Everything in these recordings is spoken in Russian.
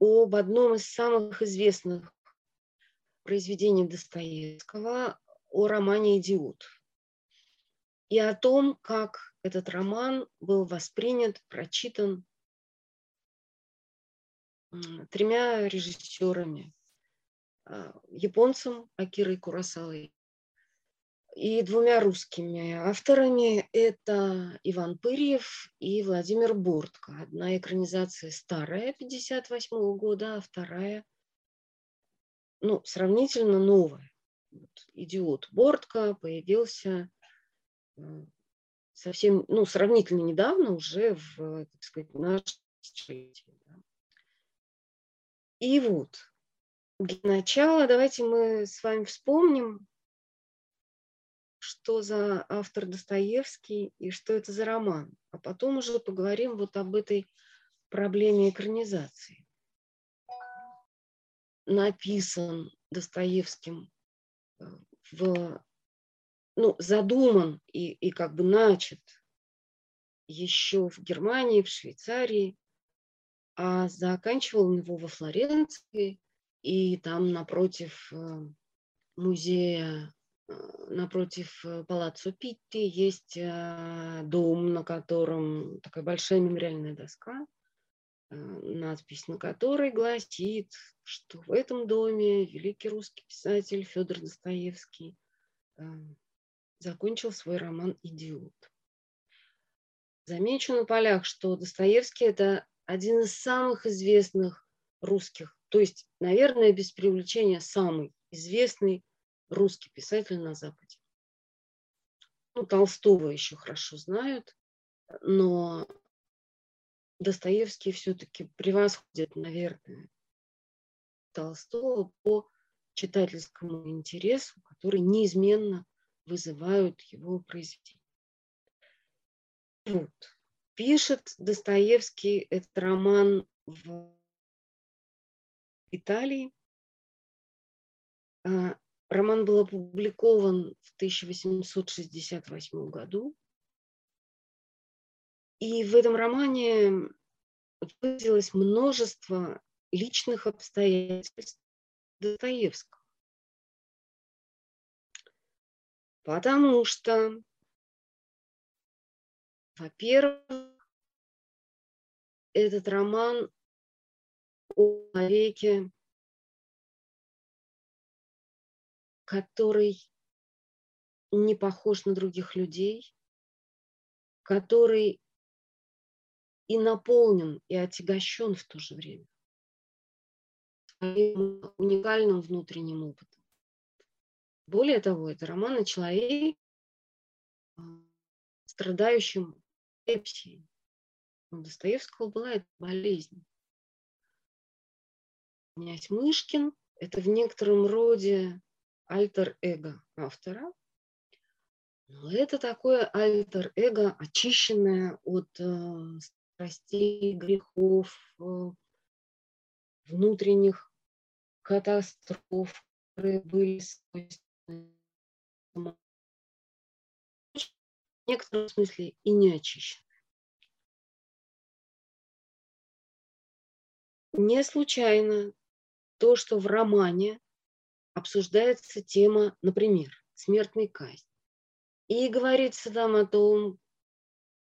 об одном из самых известных произведений Достоевского, о романе «Идиот». И о том, как этот роман был воспринят, прочитан тремя режиссерами. А, японцем Акирой Курасавой и двумя русскими авторами. Это Иван Пырьев и Владимир Бортко. Одна экранизация старая, 58 -го года, а вторая, ну, сравнительно новая. Вот, «Идиот» Бортко появился э, совсем, ну, сравнительно недавно, уже в, так сказать, наше столетие. Да. И вот, для начала давайте мы с вами вспомним, что за автор Достоевский и что это за роман. А потом уже поговорим вот об этой проблеме экранизации. Написан Достоевским э, в, ну, задуман и, и как бы начат еще в Германии, в Швейцарии, а заканчивал его во Флоренции, и там напротив э, музея напротив э, палаццо Питти есть э, дом, на котором такая большая мемориальная доска, э, надпись на которой гласит, что в этом доме великий русский писатель Федор Достоевский закончил свой роман «Идиот». Замечу на полях, что Достоевский – это один из самых известных русских, то есть, наверное, без привлечения самый известный русский писатель на Западе. Ну, Толстого еще хорошо знают, но Достоевский все-таки превосходит, наверное, Толстого по читательскому интересу, который неизменно вызывают его произведения. Вот. Пишет Достоевский этот роман в Италии. Роман был опубликован в 1868 году. И в этом романе выразилось множество личных обстоятельств Достоевского. Потому что, во-первых, этот роман о человеке, который не похож на других людей, который и наполнен, и отягощен в то же время своим уникальным внутренним опытом. Более того, это роман о человеке, а, страдающем эпсией. У Достоевского была эта болезнь. Князь Мышкин – это в некотором роде альтер-эго автора. Но это такое альтер-эго, очищенное от э, страстей, грехов, э, внутренних катастроф, которые были в некотором смысле и не очищены. Не случайно то, что в романе обсуждается тема, например, смертной казни. И говорится там о том,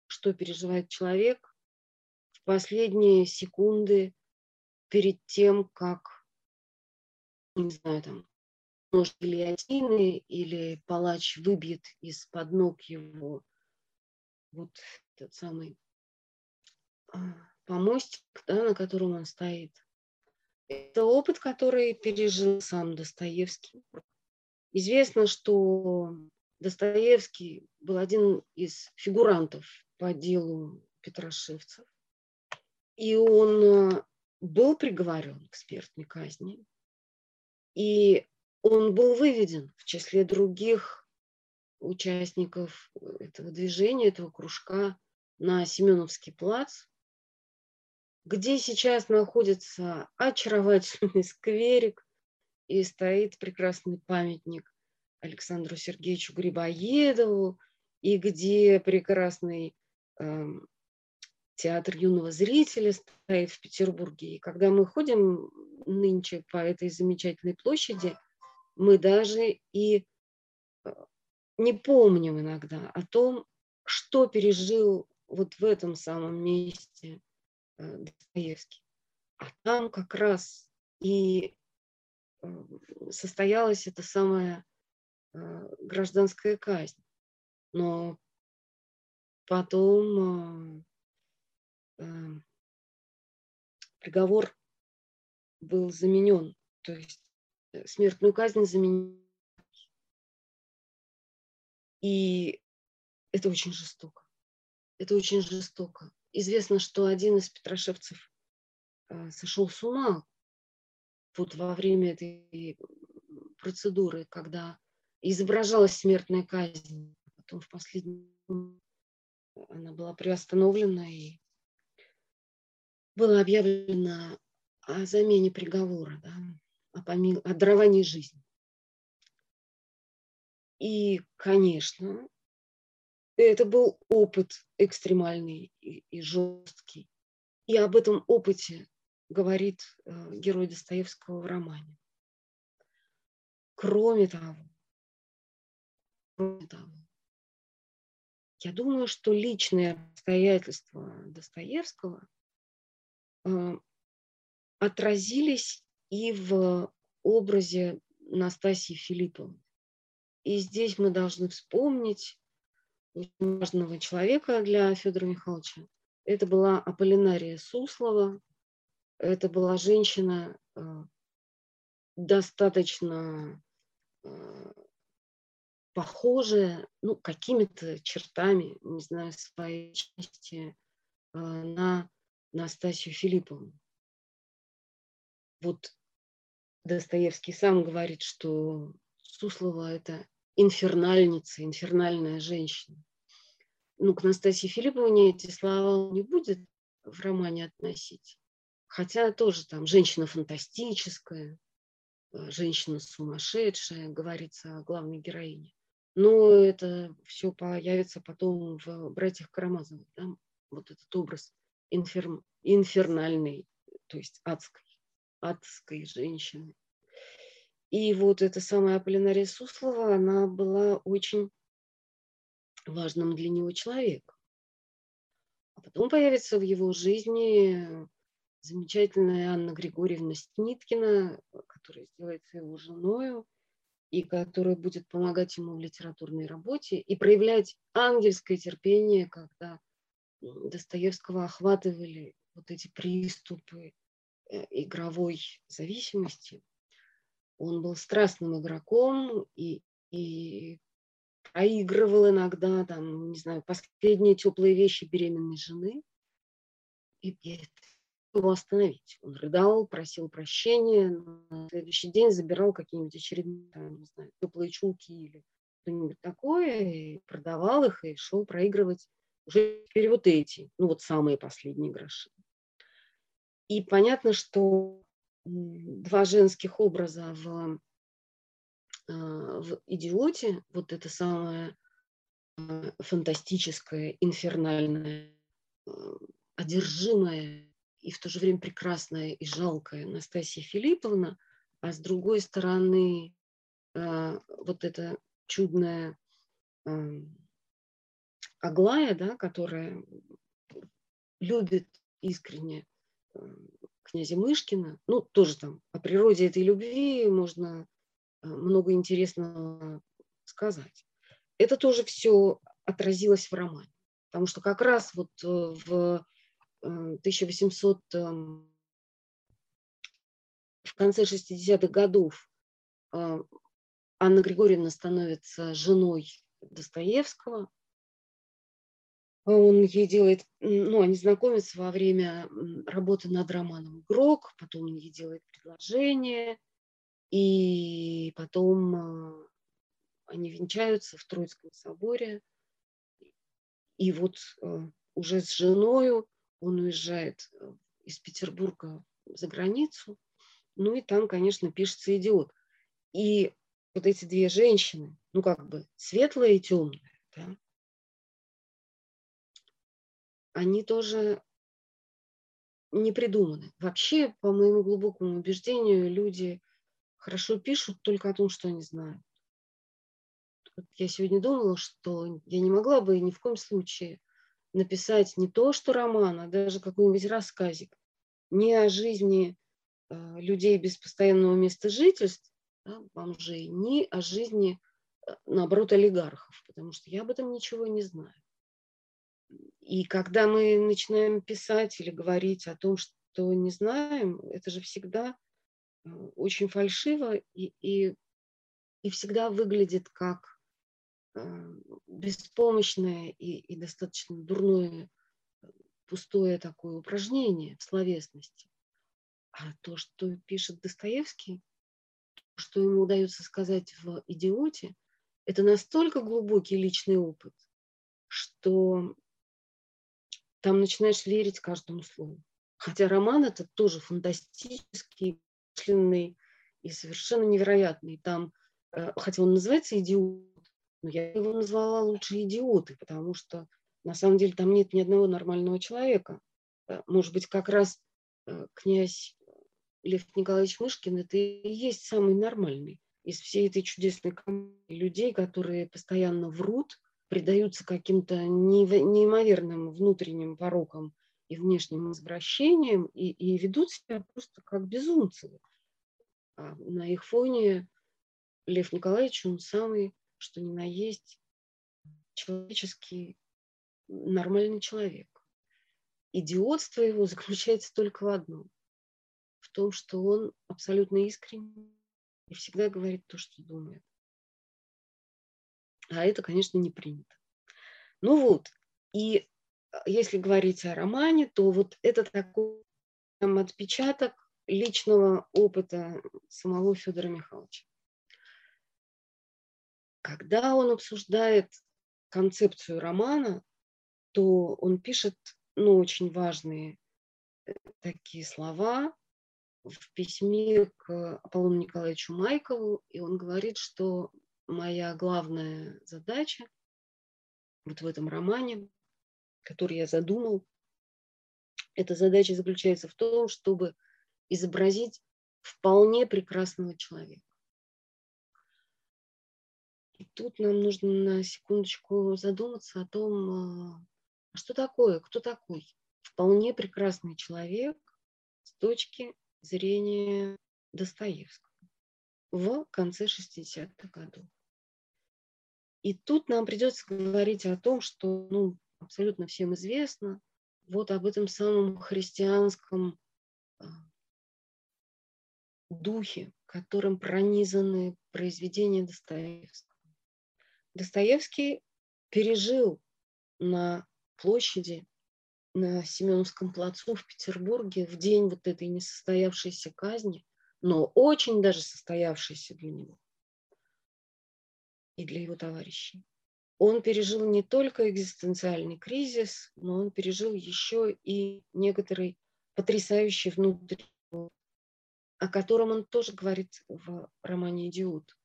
что переживает человек в последние секунды перед тем, как, не знаю, там, может, гильотины или палач выбьет из-под ног его вот этот самый а, помостик, да, на котором он стоит. Это опыт, который пережил сам Достоевский. Известно, что Достоевский был один из фигурантов по делу Петрошевцев. И он был приговорен к смертной казни. И он был выведен в числе других участников этого движения, этого кружка на Семеновский плац, где сейчас находится очаровательный скверик и стоит прекрасный памятник Александру Сергеевичу Грибоедову, и где прекрасный э, театр юного зрителя стоит в Петербурге. И когда мы ходим нынче по этой замечательной площади, мы даже и э, не помним иногда о том, что пережил вот в этом самом месте Достоевский. А там как раз и э, состоялась эта самая гражданская казнь. Но потом приговор был заменен, то есть Э, смертную казнь заменить. И это очень жестоко. Это очень жестоко. Известно, что один из петрошевцев э, сошел с ума вот во время этой процедуры, когда изображалась смертная казнь. Потом в последнем она была приостановлена и было объявлено о замене приговора. Да о, помил... о даровании жизни. И, конечно, это был опыт экстремальный и, и жесткий. И об этом опыте говорит э, герой Достоевского в романе. Кроме того, кроме того, я думаю, что личные обстоятельства Достоевского э, отразились и в образе Настасии Филипповны. И здесь мы должны вспомнить важного человека для Федора Михайловича. Это была Аполлинария Суслова. Это была женщина э, достаточно э, похожая, ну, какими-то чертами, не знаю, своей части э, на Настасью Филипповну. Вот Достоевский сам говорит, что Суслова – это инфернальница, инфернальная женщина. Ну, к Настасье Филипповне эти слова не будет в романе относить. Хотя тоже там женщина фантастическая, э, женщина сумасшедшая, говорится о главной героине. Но это все появится потом в «Братьях Карамазовых». Да? Вот этот образ инфер... инфернальный, то есть адской адской женщины. И вот эта самая Аполлинария Суслова, она была очень важным для него человеком. А потом появится в его жизни замечательная Анна Григорьевна Сниткина, которая сделается его женой и которая будет помогать ему в литературной работе и проявлять ангельское терпение, когда Достоевского охватывали вот эти приступы Э, игровой зависимости. Он был страстным игроком и, и проигрывал иногда, там, не знаю, последние теплые вещи беременной жены. И его остановить. Он рыдал, просил прощения, на следующий день забирал какие-нибудь очередные, там, не знаю, теплые чулки или что-нибудь такое, и продавал их, и шел проигрывать уже теперь вот эти, ну вот самые последние гроши. И понятно, что два женских образа в, а, в «Идиоте», вот это самое а, фантастическое, инфернальное, а, одержимое и в то же время прекрасная и жалкая Настасья Филипповна, а с другой стороны вот эта чудная Аглая, да, которая любит искренне князя Мышкина. Ну, тоже там о природе этой любви можно э, много интересного сказать. Это тоже все отразилось в романе. Потому что как раз вот э, в 1800 э, эм, в конце 60-х годов Анна Григорьевна становится женой Достоевского. Он ей делает, ну, они знакомятся во время работы над романом «Игрок», потом он ей делает предложение, и потом а, они венчаются в Троицком соборе. И вот а, уже с женою он уезжает э, из Петербурга за границу. Ну и там, конечно, пишется идиот. И вот эти две женщины, ну как бы светлая и темная, да, они тоже не придуманы. Вообще, по моему глубокому убеждению, люди хорошо пишут только о том, что они знают. Я сегодня думала, что я не могла бы ни в коем случае написать не то, что роман, а даже какой-нибудь рассказик, не о жизни э, людей без постоянного места жительства, да, бомжей, ни о жизни, э, наоборот, олигархов, потому что я об этом ничего не знаю. И когда мы начинаем писать или говорить о том, что не знаем, это же всегда э, очень фальшиво и, и, и всегда выглядит как э, беспомощное и, и достаточно дурное, пустое такое упражнение в словесности. А то, что пишет Достоевский, что ему удается сказать в «Идиоте», это настолько глубокий личный опыт, что там начинаешь верить каждому слову. Хотя роман этот тоже фантастический, длинный и совершенно невероятный. Там, э, хотя он называется «Идиот», но я его назвала лучше «Идиоты», потому что на самом деле там нет ни одного нормального человека. Э, может быть, как раз э, князь Лев Николаевич Мышкин – это и есть самый нормальный из всей этой чудесной команды людей, которые постоянно врут, предаются каким-то неимоверным внутренним порокам и внешним извращениям и, и ведут себя просто как безумцы. А на их фоне Лев Николаевич, он самый, что ни на есть, человеческий, нормальный человек. Идиотство его заключается только в одном. В том, что он абсолютно искренний и всегда говорит то, что думает. А это, конечно, не принято. Ну вот, и а, если говорить о романе, то вот это такой там, отпечаток личного опыта самого Федора Михайловича. Когда он обсуждает концепцию романа, то он пишет ну, очень важные э, такие слова в письме к Аполлону Николаевичу Майкову, и он говорит, что моя главная задача вот в этом романе, который я задумал, эта задача заключается в том, чтобы изобразить вполне прекрасного человека. И тут нам нужно на секундочку задуматься о том, а, что такое, кто такой вполне прекрасный человек с точки зрения Достоевского в конце 60-х годов. И тут нам придется говорить о том, что ну, абсолютно всем известно, вот об этом самом христианском а, духе, которым пронизаны произведения Достоевского. Достоевский пережил на площади на Семеновском плацу в Петербурге в день вот этой несостоявшейся казни, но очень даже состоявшейся для него, и для его товарищей. Он пережил не только экзистенциальный кризис, но он пережил еще и некоторый потрясающий внутренний, о котором он тоже говорит в романе «Идиот».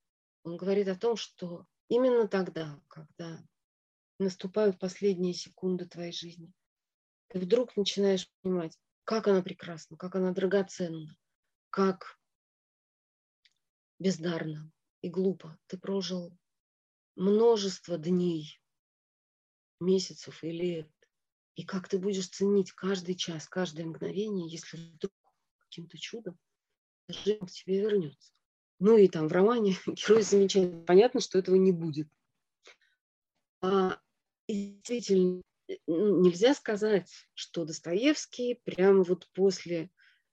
Он говорит о том, что именно тогда, когда наступают последние секунды твоей жизни, ты вдруг начинаешь понимать, как она прекрасна, как она драгоценна, как бездарно и глупо ты прожил множество дней, месяцев и лет. И как ты будешь ценить каждый час, каждое мгновение, если вдруг каким-то чудом жизнь к тебе вернется. Ну и там в романе герой замечает, понятно, что этого не будет. А действительно, нельзя сказать, что Достоевский прямо вот после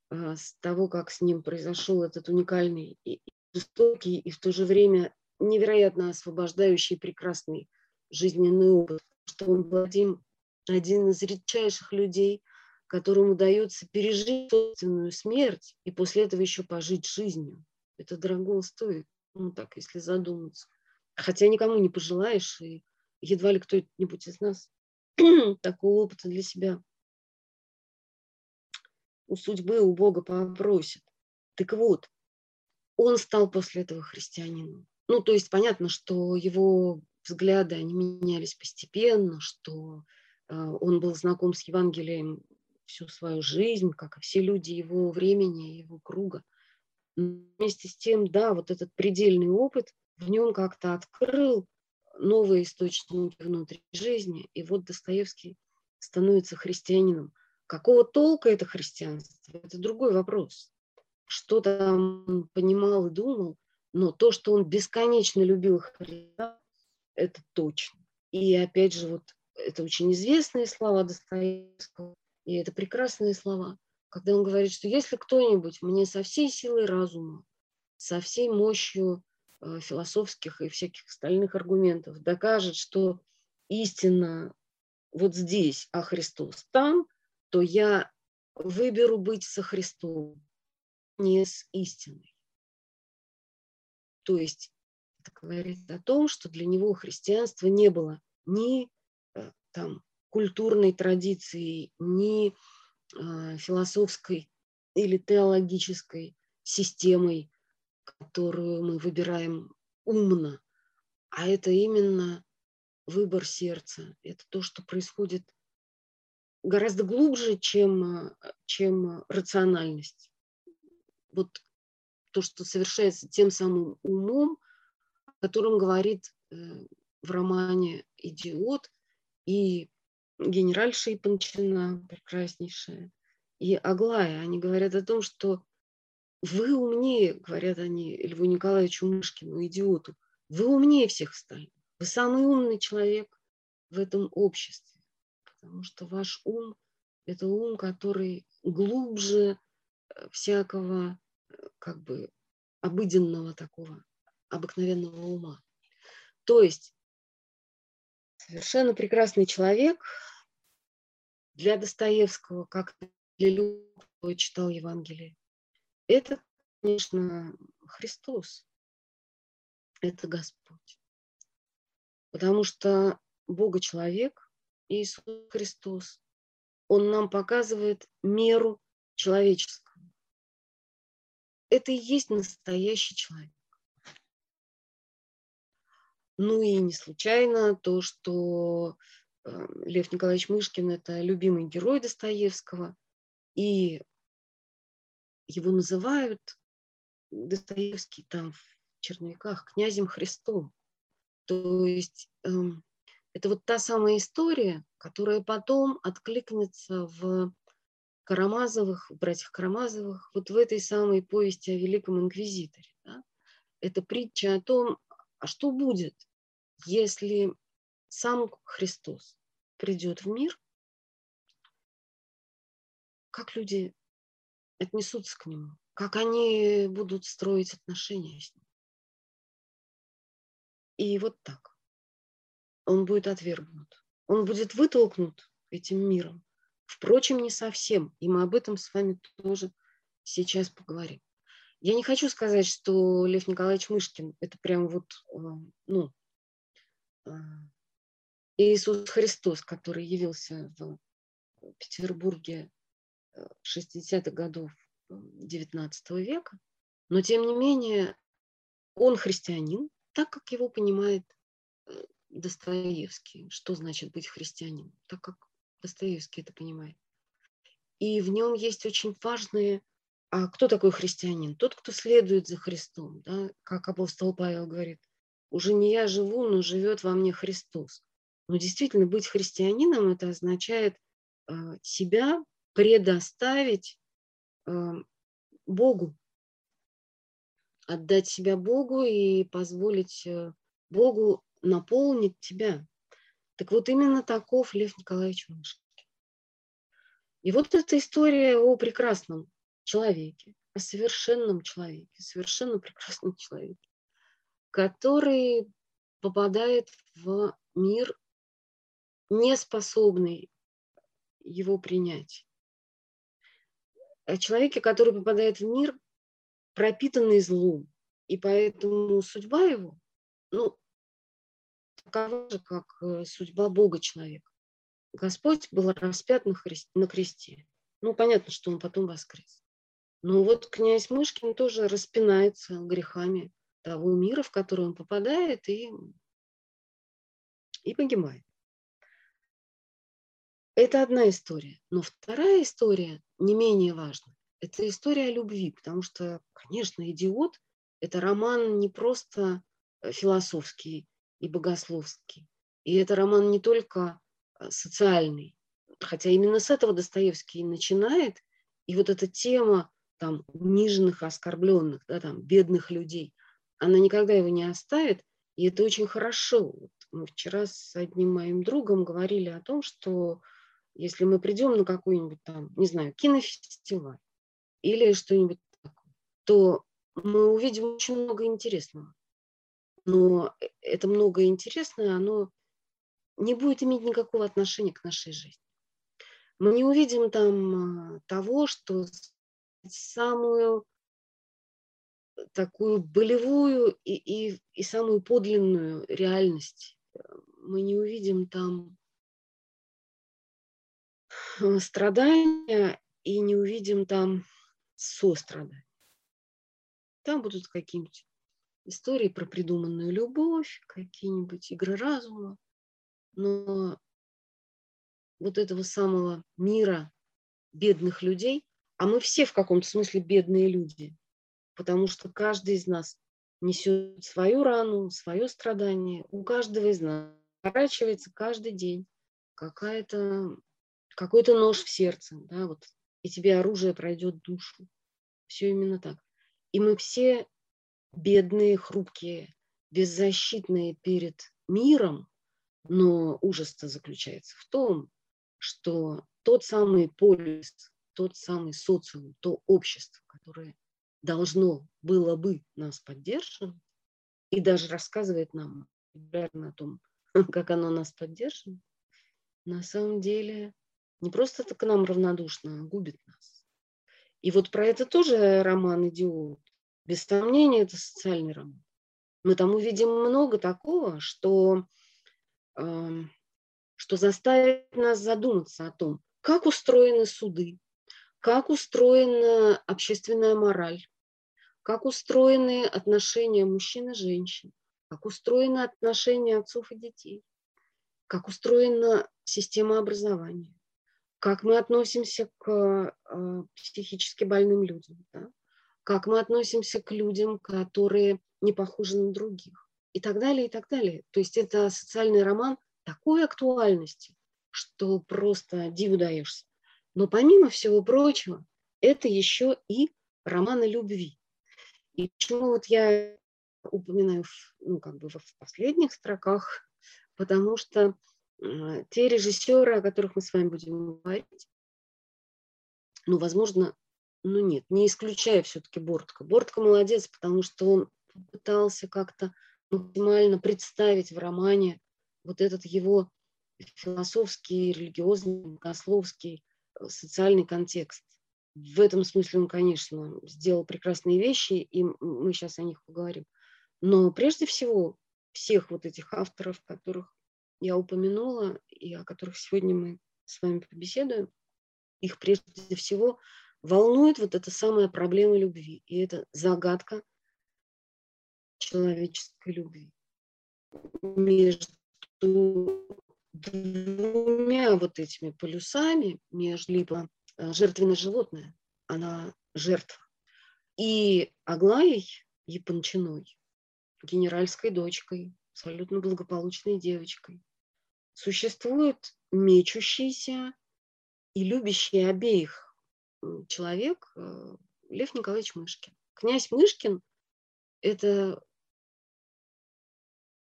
а, с того, как с ним произошел этот уникальный и жестокий, и в то же время невероятно освобождающий прекрасный жизненный опыт, что он был один один из редчайших людей, которому удается пережить собственную смерть и после этого еще пожить жизнью. Это дорого стоит, ну так, если задуматься. Хотя никому не пожелаешь, и едва ли кто-нибудь из нас такого опыта для себя у судьбы, у Бога попросит. Так вот, он стал после этого христианином. Ну, то есть понятно, что его взгляды, они менялись постепенно, что э, он был знаком с Евангелием всю свою жизнь, как и все люди его времени, его круга. Вместе с тем, да, вот этот предельный опыт в нем как-то открыл новые источники внутри жизни. И вот Достоевский становится христианином. Какого толка это христианство? Это другой вопрос. Что там понимал и думал, но то, что он бесконечно любил Христа, это точно. И опять же, вот это очень известные слова Достоевского, и это прекрасные слова, когда он говорит, что если кто-нибудь мне со всей силой разума, со всей мощью э, философских и всяких остальных аргументов докажет, что истина вот здесь, а Христос там, то я выберу быть со Христом, не с истиной. То есть это говорит о том, что для него христианство не было ни э, там культурной традиции, ни э, философской или теологической системой, которую мы выбираем умно, а это именно выбор сердца. Это то, что происходит гораздо глубже, чем, э, чем рациональность. Вот то, что совершается тем самым умом, о котором говорит э, в романе «Идиот» и генеральша Ипанчина, прекраснейшая, и Аглая. Они говорят о том, что вы умнее, говорят они Льву Николаевичу Мышкину, идиоту, вы умнее всех стали. Вы самый умный человек в этом обществе потому что ваш ум – это ум, который глубже э, всякого как бы обыденного такого, обыкновенного ума. То есть совершенно прекрасный человек для Достоевского, как для любого, кто читал Евангелие. Это, конечно, Христос. Это Господь. Потому что Бога-человек Иисус Христос. Он нам показывает меру человеческого. Это и есть настоящий человек. Ну и не случайно то, что э, Лев Николаевич Мышкин – это любимый герой Достоевского, и его называют Достоевский там в черновиках князем Христом. То есть эм, это вот та самая история, которая потом откликнется в Карамазовых, братьях Карамазовых, вот в этой самой повести о Великом Инквизиторе. Да? Это притча о том, а что будет, если сам Христос придет в мир, как люди отнесутся к нему, как они будут строить отношения с ним. И вот так он будет отвергнут. Он будет вытолкнут этим миром. Впрочем, не совсем. И мы об этом с вами тоже сейчас поговорим. Я не хочу сказать, что Лев Николаевич Мышкин – это прям вот, э, ну, э, Иисус Христос, который явился в Петербурге 60-х годов XIX века. Но, тем не менее, он христианин, так как его понимает Достоевский, что значит быть христианином, так как Достоевский это понимает. И в нем есть очень важные, а кто такой христианин? Тот, кто следует за Христом, да? как апостол Павел говорит, уже не я живу, но живет во мне Христос. Но действительно быть христианином это означает э, себя предоставить э, Богу, отдать себя Богу и позволить э, Богу наполнит тебя. Так вот именно таков Лев Николаевич Мышкин. И вот эта история о прекрасном человеке, о совершенном человеке, совершенно прекрасном человеке, который попадает в мир, не способный его принять. О человеке, который попадает в мир, пропитанный злом, и поэтому судьба его, ну, такова же, как э, судьба Бога человека. Господь был распят на, христе, на кресте. Ну, понятно, что он потом воскрес. Но вот князь Мышкин тоже распинается грехами того мира, в который он попадает, и, и погибает. Это одна история. Но вторая история не менее важна. Это история о любви, потому что, конечно, «Идиот» – это роман не просто э, философский и богословский. И это роман не только э, социальный, хотя именно с этого Достоевский начинает. И вот эта тема там униженных, оскорбленных, да, там, бедных людей, она никогда его не оставит, и это очень хорошо. Вот мы вчера с одним моим другом говорили о том, что если мы придем на какой-нибудь там, не знаю, кинофестиваль или что-нибудь такое, то мы увидим очень много интересного. Но э, это многое интересное, оно не будет иметь никакого отношения к нашей жизни. Мы не увидим там а, того, что самую такую болевую и, и, и самую подлинную реальность. Мы не увидим там э, страдания и не увидим там сострадания. Там будут какие-нибудь истории про придуманную любовь, какие-нибудь игры разума. Но вот этого самого мира бедных людей, а мы все в каком-то смысле бедные люди, потому что каждый из нас несет свою рану, свое страдание. У каждого из нас поворачивается каждый день какая-то, какой-то нож в сердце, да, вот, и тебе оружие пройдет душу. Все именно так. И мы все бедные, хрупкие, беззащитные перед миром, но ужас-то заключается в том, что тот самый полис, тот самый социум, то общество, которое должно было бы нас поддерживать и даже рассказывает нам регулярно о том, как оно нас поддерживает, на самом деле не просто это к нам равнодушно, а губит нас. И вот про это тоже роман «Идиот». Без сомнения, это социальный роман. Мы там увидим много такого, что, э, что заставит нас задуматься о том, как устроены суды, как устроена общественная мораль, как устроены отношения мужчин и женщин, как устроены отношения отцов и детей, как устроена система образования, как мы относимся к э, психически больным людям, да? Как мы относимся к людям, которые не похожи на других и так далее, и так далее. То есть это социальный роман такой актуальности, что просто диву даешься. Но помимо всего прочего, это еще и роман о любви. И почему вот я упоминаю ну, как бы в последних строках, потому что э, те режиссеры, о которых мы с вами будем говорить, ну, возможно, ну нет, не исключая все-таки Бортко. Бортко молодец, потому что он пытался как-то максимально представить в романе вот этот его философский, религиозный, богословский, э, социальный контекст. В этом смысле он, конечно, сделал прекрасные вещи, и мы сейчас о них поговорим. Но прежде всего всех вот этих авторов, которых я упомянула и о которых сегодня мы с вами побеседуем, их прежде всего волнует вот эта самая проблема любви. И это загадка человеческой любви. Между двумя вот этими полюсами, между либо э, жертвенное животное, она жертва, и Аглаей Япончиной, генеральской дочкой, абсолютно благополучной девочкой, существует мечущийся и любящий обеих человек э, Лев Николаевич Мышкин. Князь Мышкин – это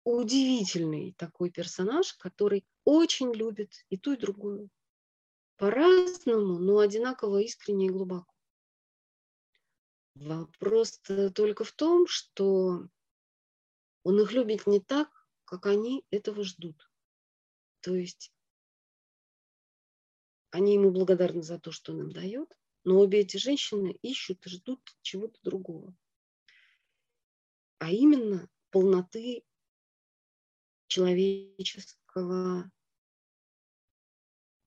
удивительный такой персонаж, который очень любит и ту, и другую. По-разному, но одинаково искренне и глубоко. Вопрос только в том, что он их любит не так, как они этого ждут. То есть они ему благодарны за то, что он им дает, но обе эти женщины ищут и ждут чего-то другого. А именно полноты человеческого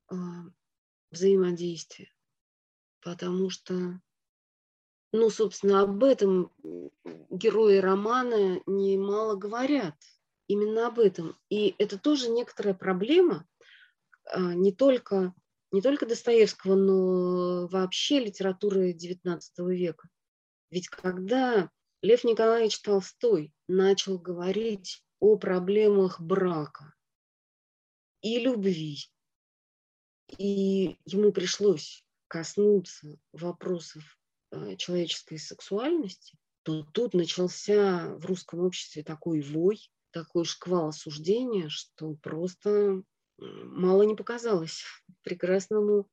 э, взаимодействия. Потому что, ну, собственно, об этом герои романа немало говорят. Именно об этом. И это тоже некоторая проблема э, не только не только Достоевского, но вообще литературы XIX века. Ведь когда Лев Николаевич Толстой начал говорить о проблемах брака и любви, и ему пришлось коснуться вопросов э, человеческой сексуальности, то тут начался в русском обществе такой вой, такой шквал осуждения, что просто мало не показалось прекрасному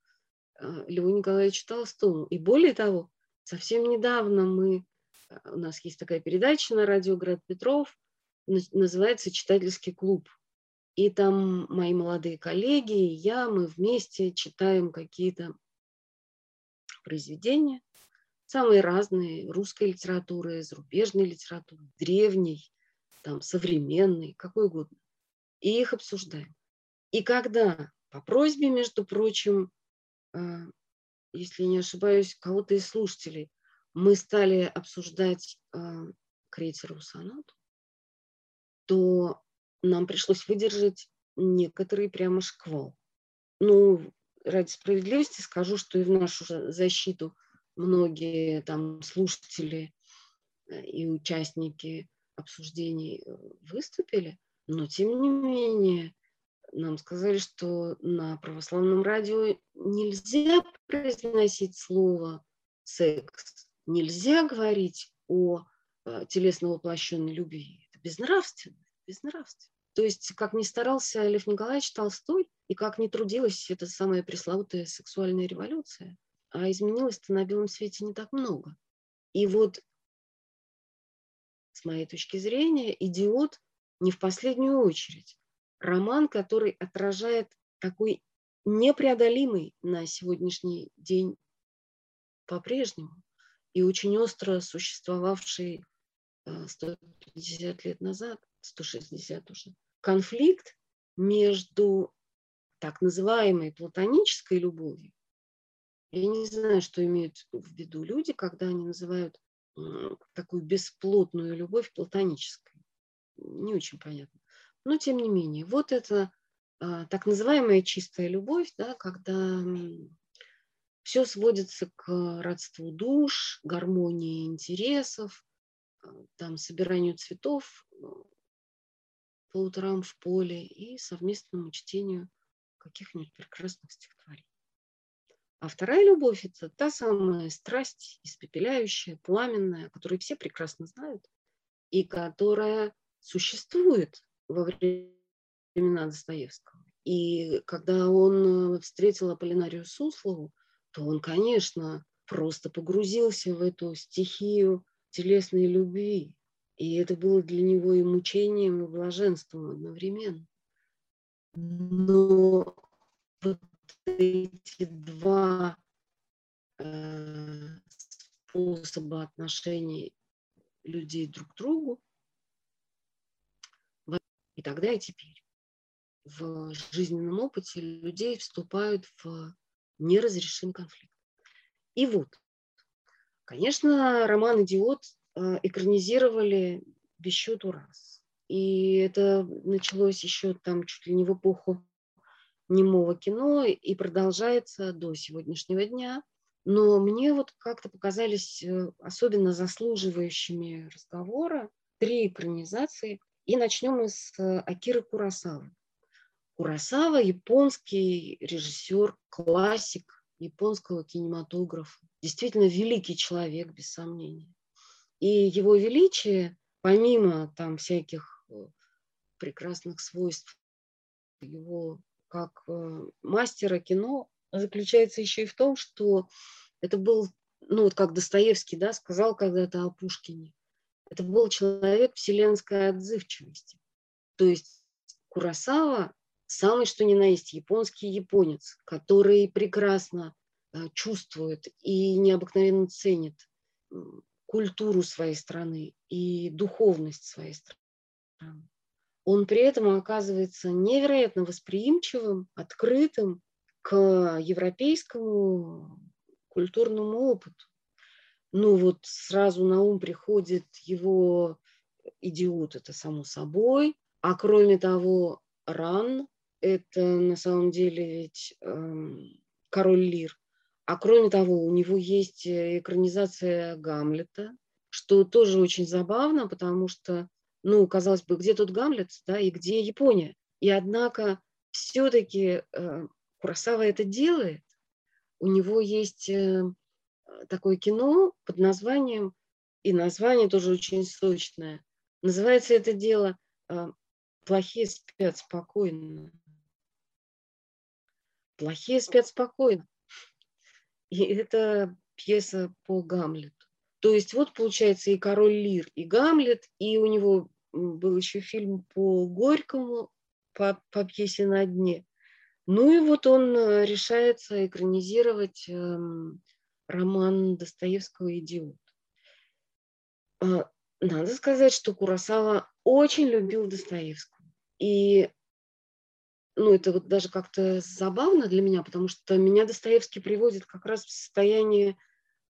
а, Льву Николаевичу Толстому. И более того, совсем недавно мы, а, у нас есть такая передача на радио «Град Петров», называется «Читательский клуб». И там мои молодые коллеги и я, мы вместе читаем какие-то произведения, самые разные, русской литературы, зарубежной литературы, древней, там, современной, какой угодно. И их обсуждаем. И когда по просьбе, между прочим, а, если не ошибаюсь, кого-то из слушателей, мы стали обсуждать а, Крейцерову сонату, то нам пришлось выдержать некоторый прямо шквал. Ну, ради справедливости скажу, что и в нашу защиту многие там слушатели э, и участники обсуждений э, выступили, но тем не менее нам сказали, что на православном радио нельзя произносить слово секс, нельзя говорить о э, телесно воплощенной любви. Это безнравственно, безнравственно. То есть, как ни старался Лев Николаевич Толстой, и как ни трудилась эта самая пресловутая сексуальная революция, а изменилось-то на белом свете не так много. И вот, с моей точки зрения, идиот не в последнюю очередь роман, который отражает такой непреодолимый на сегодняшний день по-прежнему и очень остро существовавший 150 э, лет назад, 160 уже, конфликт между так называемой платонической любовью. Я не знаю, что имеют в виду люди, когда они называют такую бесплотную любовь платонической. Не очень понятно. Но тем не менее, вот это а, так называемая чистая любовь, да, когда все сводится к родству душ, гармонии интересов, а, там, собиранию цветов ну, по утрам в поле и совместному чтению каких-нибудь прекрасных стихотворений. А вторая любовь – это та самая страсть, испепеляющая, пламенная, которую все прекрасно знают, и которая существует во времена Достоевского. И когда он э, встретил Аполлинарию Суслову, то он, конечно, просто погрузился в эту стихию телесной любви. И это было для него и мучением, и блаженством одновременно. Но вот эти два э, способа отношений людей друг к другу, и тогда, и теперь. В жизненном опыте людей вступают в неразрешимый конфликт. И вот, конечно, роман «Идиот» э, экранизировали без счету раз. И это началось еще там чуть ли не в эпоху немого кино и продолжается до сегодняшнего дня. Но мне вот как-то показались э, особенно заслуживающими разговора три экранизации – и начнем мы с э, Акиры Курасавы. Курасава – японский режиссер, классик японского кинематографа. Действительно великий человек, без сомнения. И его величие, помимо там всяких э, прекрасных свойств его как э, мастера кино, заключается еще и в том, что это был, ну вот как Достоевский да, сказал когда-то о Пушкине, это был человек вселенской отзывчивости. То есть Курасава самый что ни на есть японский японец, который прекрасно э, чувствует и необыкновенно ценит культуру своей страны и духовность своей страны. Он при этом оказывается невероятно восприимчивым, открытым к европейскому культурному опыту. Ну вот сразу на ум приходит его идиот, это само собой. А кроме того, Ран, это на самом деле ведь эм, король Лир. А кроме того, у него есть э, экранизация Гамлета, что тоже очень забавно, потому что, ну, казалось бы, где тут Гамлет, да, и где Япония? И однако все-таки э, Курасава это делает. У него есть э, такое кино под названием, и название тоже очень сочное. Называется это дело э, «Плохие спят спокойно». «Плохие спят спокойно». И это пьеса по Гамлету. То есть вот получается и Король Лир, и Гамлет, и у него был еще фильм по Горькому, по, по пьесе «На дне». Ну и вот он э, решается экранизировать э, роман Достоевского «Идиот». Э, надо сказать, что Курасава очень любил Достоевского. И ну, это вот даже как-то забавно для меня, потому что меня Достоевский приводит как раз в состояние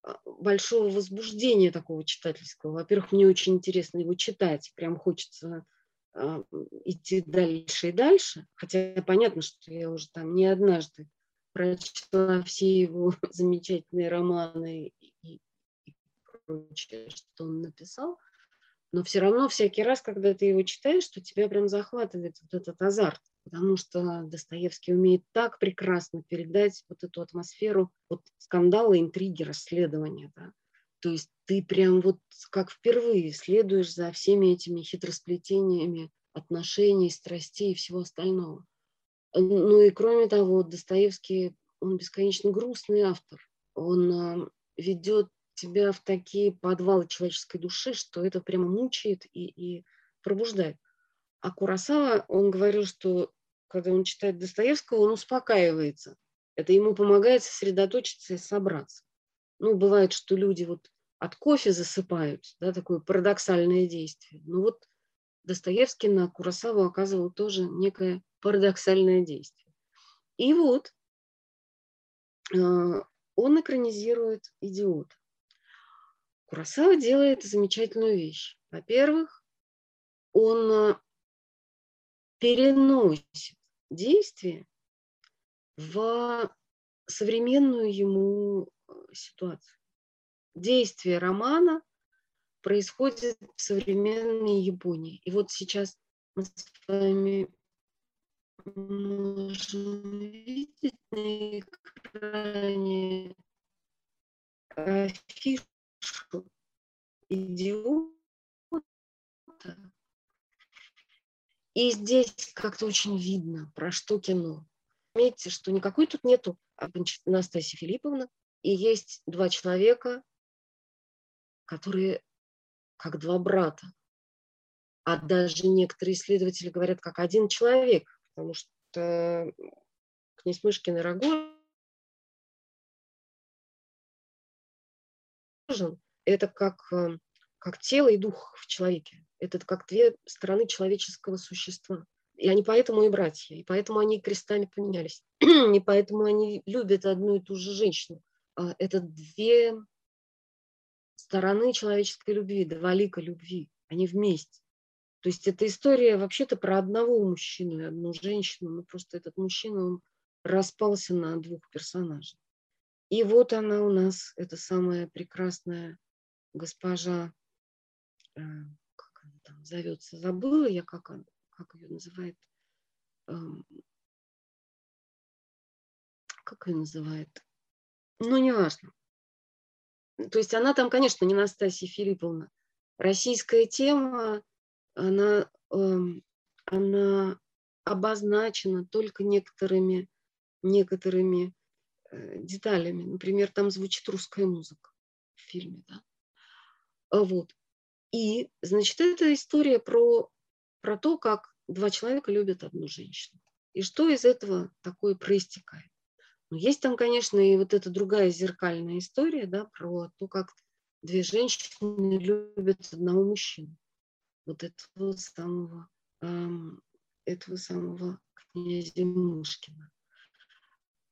а, большого возбуждения такого читательского. Во-первых, мне очень интересно его читать, прям хочется э, идти дальше и дальше, хотя понятно, что я уже там не однажды прочла все его замечательные романы и, и прочее, что он написал, но все равно всякий раз, когда ты его читаешь, то тебя прям захватывает вот этот азарт потому что Достоевский умеет так прекрасно передать вот эту атмосферу вот скандала, интриги, расследования. Да? То есть ты прям вот как впервые следуешь за всеми этими хитросплетениями отношений, страстей и всего остального. Ну и кроме того, Достоевский, он бесконечно грустный автор. Он а, ведет тебя в такие подвалы человеческой души, что это прямо мучает и, и пробуждает. А Курасава, он говорил, что когда он читает Достоевского, он успокаивается. Это ему помогает сосредоточиться и собраться. Ну, бывает, что люди вот от кофе засыпают, да, такое парадоксальное действие. Ну вот Достоевский на Курасаву оказывал тоже некое парадоксальное действие. И вот э, он экранизирует «Идиот». Курасава делает замечательную вещь. Во-первых, он э, переносит действие в современную ему э, ситуацию. Действие романа происходит в современной Японии. И вот сейчас мы с вами можем видеть на экране афишу идиота и здесь как-то очень видно, про что кино. Заметьте, что никакой тут нету Анастасии Филипповны, и есть два человека, которые как два брата. А даже некоторые исследователи говорят, как один человек, потому что князь Мышкин и Рогожин это как, э, как тело и дух в человеке. Это как две стороны человеческого существа. И они поэтому и братья, и поэтому они крестами поменялись. и поэтому они любят одну и ту же женщину. А это две стороны человеческой любви, два лика любви. Они вместе. То есть эта история вообще-то про одного мужчину и одну женщину, но просто этот мужчина, он распался на двух персонажей. И вот она у нас, эта самая прекрасная госпожа э, там зовется, забыла я, как, он, как ее называет, эм, как ее называет, ну, не важно. То есть она там, конечно, не Настасья Филипповна. Российская тема, она, эм, она обозначена только некоторыми, некоторыми э, деталями. Например, там звучит русская музыка в фильме. Да? Вот. И, значит, это история про, про то, как два человека любят одну женщину. и что из этого такое проистекает. Но есть там, конечно, и вот эта другая зеркальная история, да, про то, как две женщины любят одного мужчину. Вот этого самого, эм, этого самого князя Мышкина.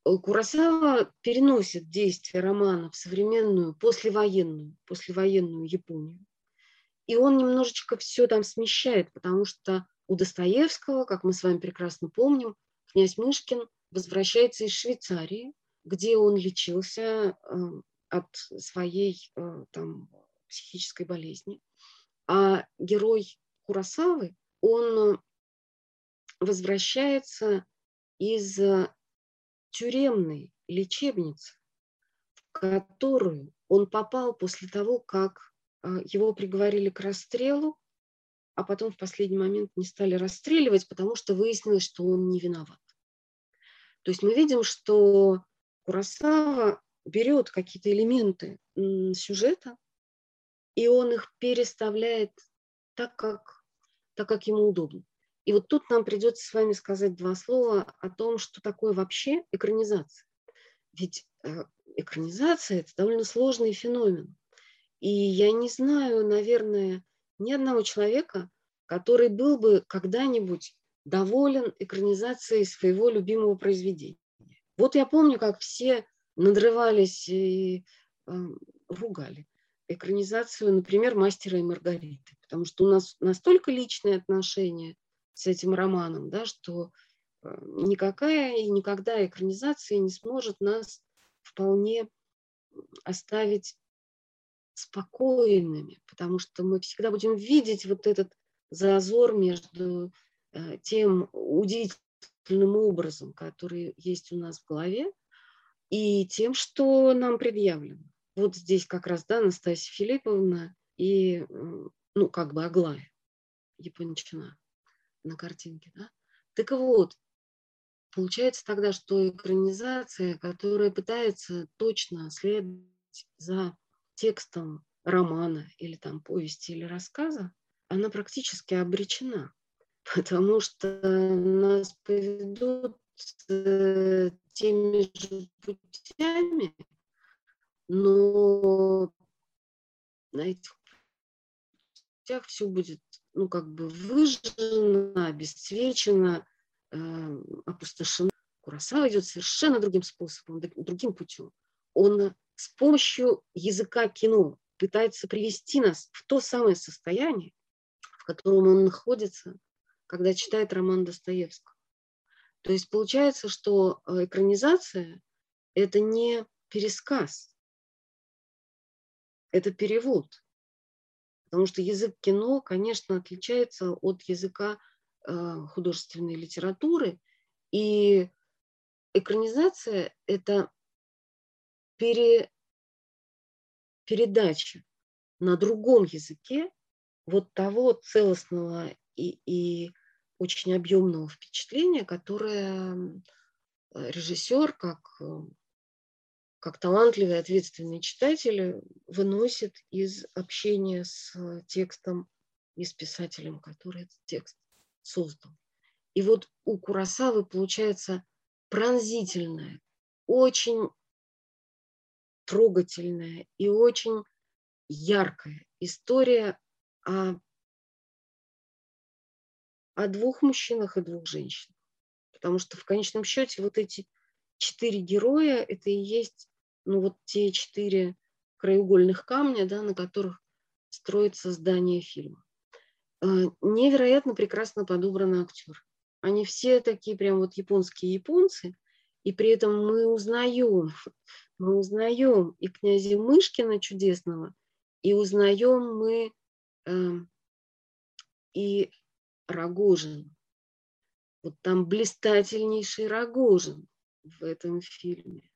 Курасава переносит действие романа в современную, послевоенную, послевоенную Японию. И он немножечко все там смещает, потому что у Достоевского, как мы с вами прекрасно помним, князь Мышкин возвращается из Швейцарии, где он лечился э, от своей э, там, психической болезни. А герой Курасавы, он возвращается из тюремной лечебницы, в которую он попал после того, как а, его приговорили к расстрелу, а потом в последний момент не стали расстреливать, потому что выяснилось, что он не виноват. То есть мы видим, что Курасава берет какие-то элементы сюжета, и он их переставляет так, как, так, как ему удобно. И вот тут нам придется с вами сказать два слова о том, что такое вообще экранизация. Ведь э, экранизация – это довольно сложный феномен. И я не знаю, наверное, ни одного человека, который был бы когда-нибудь доволен экранизацией своего любимого произведения. Вот я помню, как все надрывались и э, ругали экранизацию, например, «Мастера и Маргариты», потому что у нас настолько личные отношения с этим романом, да, что э, никакая и никогда экранизация не сможет нас вполне оставить спокойными, потому что мы всегда будем видеть вот этот зазор между тем удивительным образом, который есть у нас в голове, и тем, что нам предъявлено. Вот здесь как раз, да, Настасья Филипповна и, ну, как бы Аглая, Япончина на картинке. Да? Так вот, получается тогда, что экранизация, которая пытается точно следовать за текстом романа или там повести или рассказа, она практически обречена, потому что нас поведут э, теми же путями, но на этих путях все будет ну, как бы выжжена, обесцвечена, э, опустошена. Курасава идет совершенно другим способом, другим путем. Он с помощью языка кино пытается привести нас в то самое состояние, в котором он находится, когда читает роман Достоевского. То есть получается, что э, экранизация – это не пересказ, это перевод. Потому что язык кино, конечно, отличается от языка э, художественной литературы. И экранизация – это пере, передача на другом языке вот того целостного и, и очень объемного впечатления, которое режиссер, как э, как талантливый, ответственный читатель выносит из общения с текстом и с писателем, который этот текст создал. И вот у Курасавы получается пронзительная, очень трогательная и очень яркая история о, о двух мужчинах и двух женщинах. Потому что в конечном счете вот эти четыре героя – это и есть ну, вот те четыре краеугольных камня, да, на которых строится здание фильма. Э, невероятно прекрасно подобран актер. Они все такие прям вот японские японцы, и при этом мы узнаем, мы узнаем и князя Мышкина чудесного, и узнаем мы э, и Рогожин. Вот там блистательнейший Рогожин в этом фильме.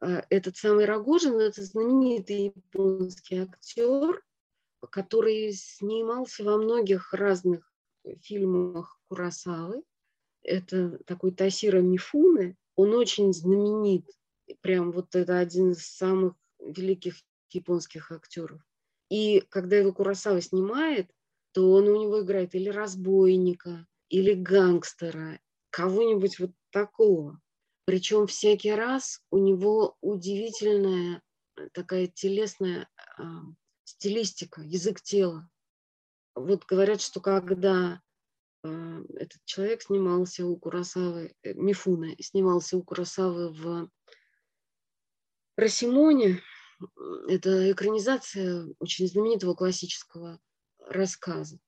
А, этот самый Рогожин – это знаменитый японский актер, который снимался во многих разных фильмах Курасавы. Это такой Тасира Мифуне. Он очень знаменит, прям вот это один из самых великих японских актеров. И когда его Курасава снимает, то он у него играет или разбойника, или гангстера, кого-нибудь вот такого. Причем всякий раз у него удивительная такая телесная э, стилистика, язык тела. Вот говорят, что когда э, этот человек снимался у Курасавы, э, Мифуна, снимался у Курасавы в Росимоне, это экранизация очень знаменитого классического рассказа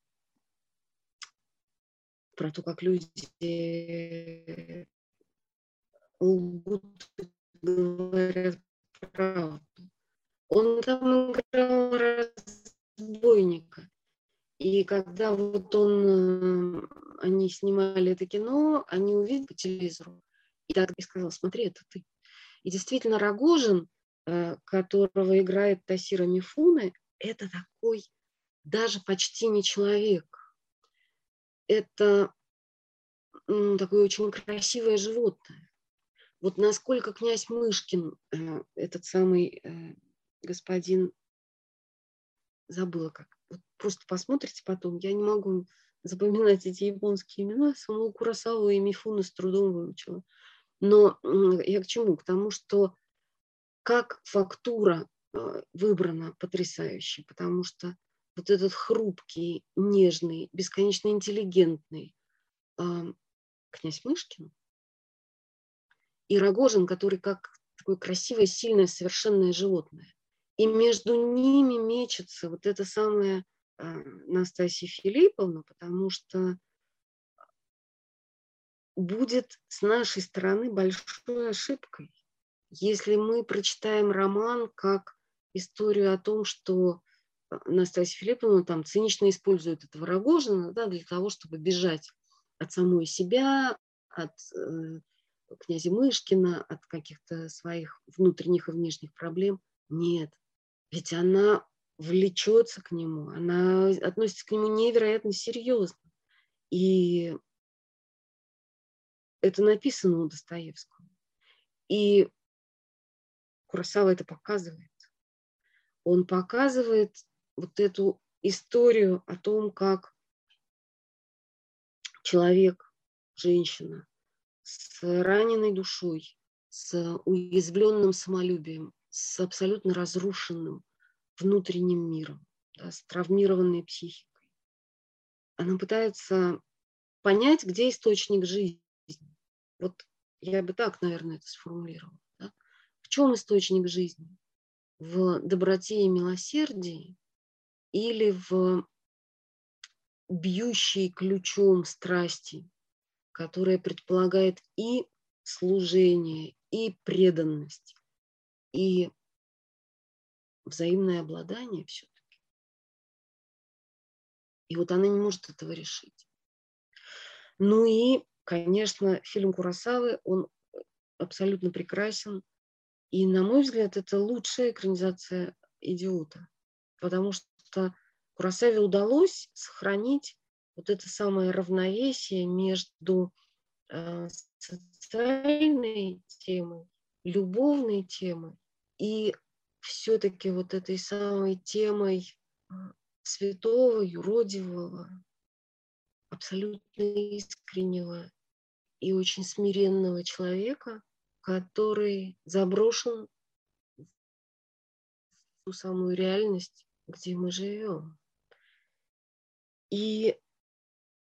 про то, как люди лгут, говорят правду. Он там играл разбойника. И когда вот он, э, они снимали это кино, они увидели по телевизору. И тогда я сказал, смотри, это ты. И действительно, Рогожин, э, которого играет Тасира Мифуны, это такой даже почти не человек. Это такое очень красивое животное. Вот насколько князь Мышкин, э, этот самый господин, забыла как, вот просто посмотрите потом, я не могу запоминать эти японские имена, самого Курасаву и Мифуна с трудом выучила. Но я к чему? К тому, что как фактура э, выбрана потрясающе, потому что вот этот хрупкий, нежный, бесконечно интеллигентный э, князь Мышкин и Рогожин, который как такое красивое, сильное, совершенное животное. И между ними мечется вот эта самая э, Настасья Филипповна, потому что будет с нашей стороны большой ошибкой, если мы прочитаем роман как историю о том, что Настасья Филипповна там цинично использует этого Рогожина да, для того, чтобы бежать от самой себя, от э, князя Мышкина, от каких-то своих внутренних и внешних проблем. Нет, ведь она влечется к нему, она относится к нему невероятно серьезно. И это написано у Достоевского. И Курасава это показывает. Он показывает вот эту историю о том, как человек, женщина с раненой душой, с уязвленным самолюбием, с абсолютно разрушенным внутренним миром, да, с травмированной психикой. Она пытается понять, где источник жизни. Вот я бы так, наверное, это сформулировала. Да? В чем источник жизни? В доброте и милосердии или в бьющей ключом страсти, которая предполагает и служение, и преданность, и взаимное обладание все-таки. И вот она не может этого решить. Ну и, конечно, фильм Курасавы, он абсолютно прекрасен. И, на мой взгляд, это лучшая экранизация «Идиота». Потому что Курасаве удалось сохранить вот это самое равновесие между э, социальной темой, любовной темой и все-таки вот этой самой темой а, святого, юродивого, абсолютно искреннего и очень смиренного человека, который заброшен в ту самую реальность, где мы живем. И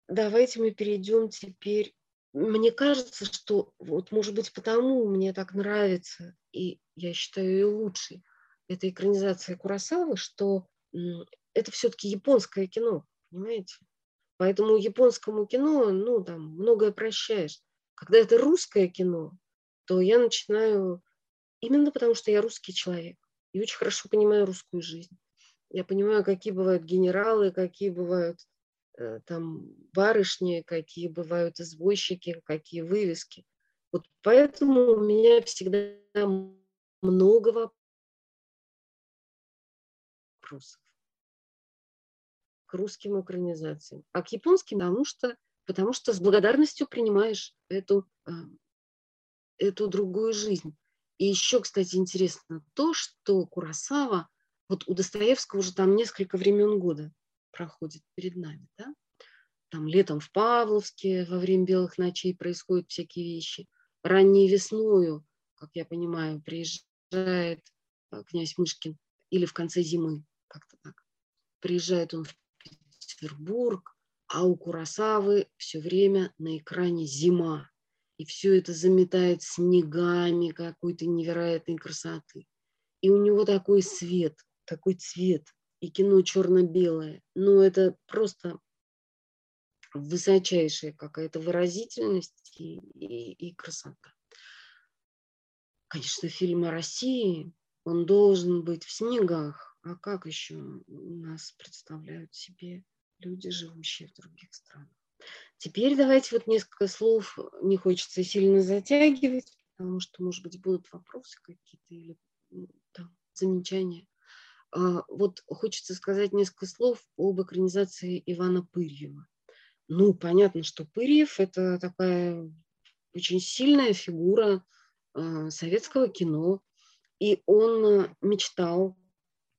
давайте мы перейдем теперь мне кажется, что вот, может быть, потому мне так нравится, и я считаю ее лучшей, эта экранизация Курасавы, что это все-таки японское кино, понимаете? Поэтому японскому кино, ну, там, многое прощаешь. Когда это русское кино, то я начинаю, именно потому что я русский человек, и очень хорошо понимаю русскую жизнь. Я понимаю, какие бывают генералы, какие бывают Э, там барышни, какие бывают извозчики, какие вывески. Вот поэтому у меня всегда много вопросов к русским экранизациям, а к японским, потому что, потому что с благодарностью принимаешь эту, а, эту другую жизнь. И еще, кстати, интересно то, что Курасава, вот у Достоевского уже там несколько времен года проходит перед нами. Да? там летом в Павловске во время белых ночей происходят всякие вещи. Ранней весною, как я понимаю, приезжает э, князь Мышкин или в конце зимы, как-то так. Приезжает он в Петербург, а у Курасавы все время на экране зима. И все это заметает снегами какой-то невероятной красоты. И у него такой свет, такой цвет, и кино черно-белое. Ну, это просто высочайшая какая-то выразительность и, и, и красота. Конечно, фильм о России, он должен быть в снегах. А как еще нас представляют себе люди, живущие в других странах? Теперь давайте вот несколько слов, не хочется сильно затягивать, потому что, может быть, будут вопросы какие-то или там, замечания. А, вот хочется сказать несколько слов об экранизации Ивана Пырьева. Ну, понятно, что Пырьев – это такая очень сильная фигура э, советского кино, и он мечтал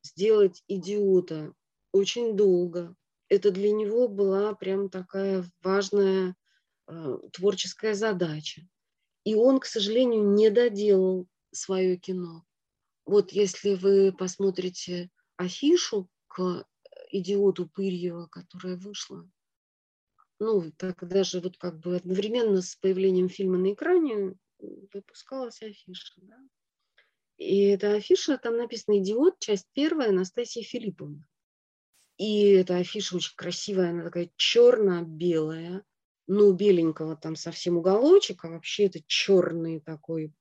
сделать идиота очень долго. Это для него была прям такая важная э, творческая задача. И он, к сожалению, не доделал свое кино. Вот если вы посмотрите афишу к идиоту Пырьева, которая вышла ну, тогда же вот как бы одновременно с появлением фильма на экране выпускалась афиша, да. И эта афиша, там написано «Идиот», часть первая, Анастасия Филипповна. И эта афиша очень красивая, она такая черно-белая, ну, беленького там совсем уголочек, а вообще это черный такой,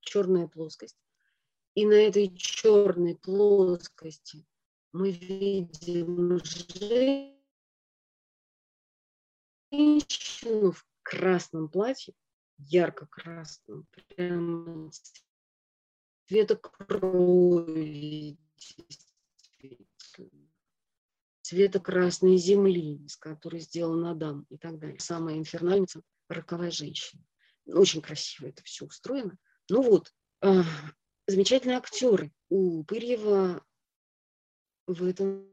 черная плоскость. И на этой черной плоскости мы видим женщину, в красном платье, ярко-красном, прямо цвета крови, цвета красной земли, из которой сделан Адам и так далее. Самая инфернальница – роковая женщина. Очень красиво это все устроено. Ну вот, э, замечательные актеры у Пырьева в этом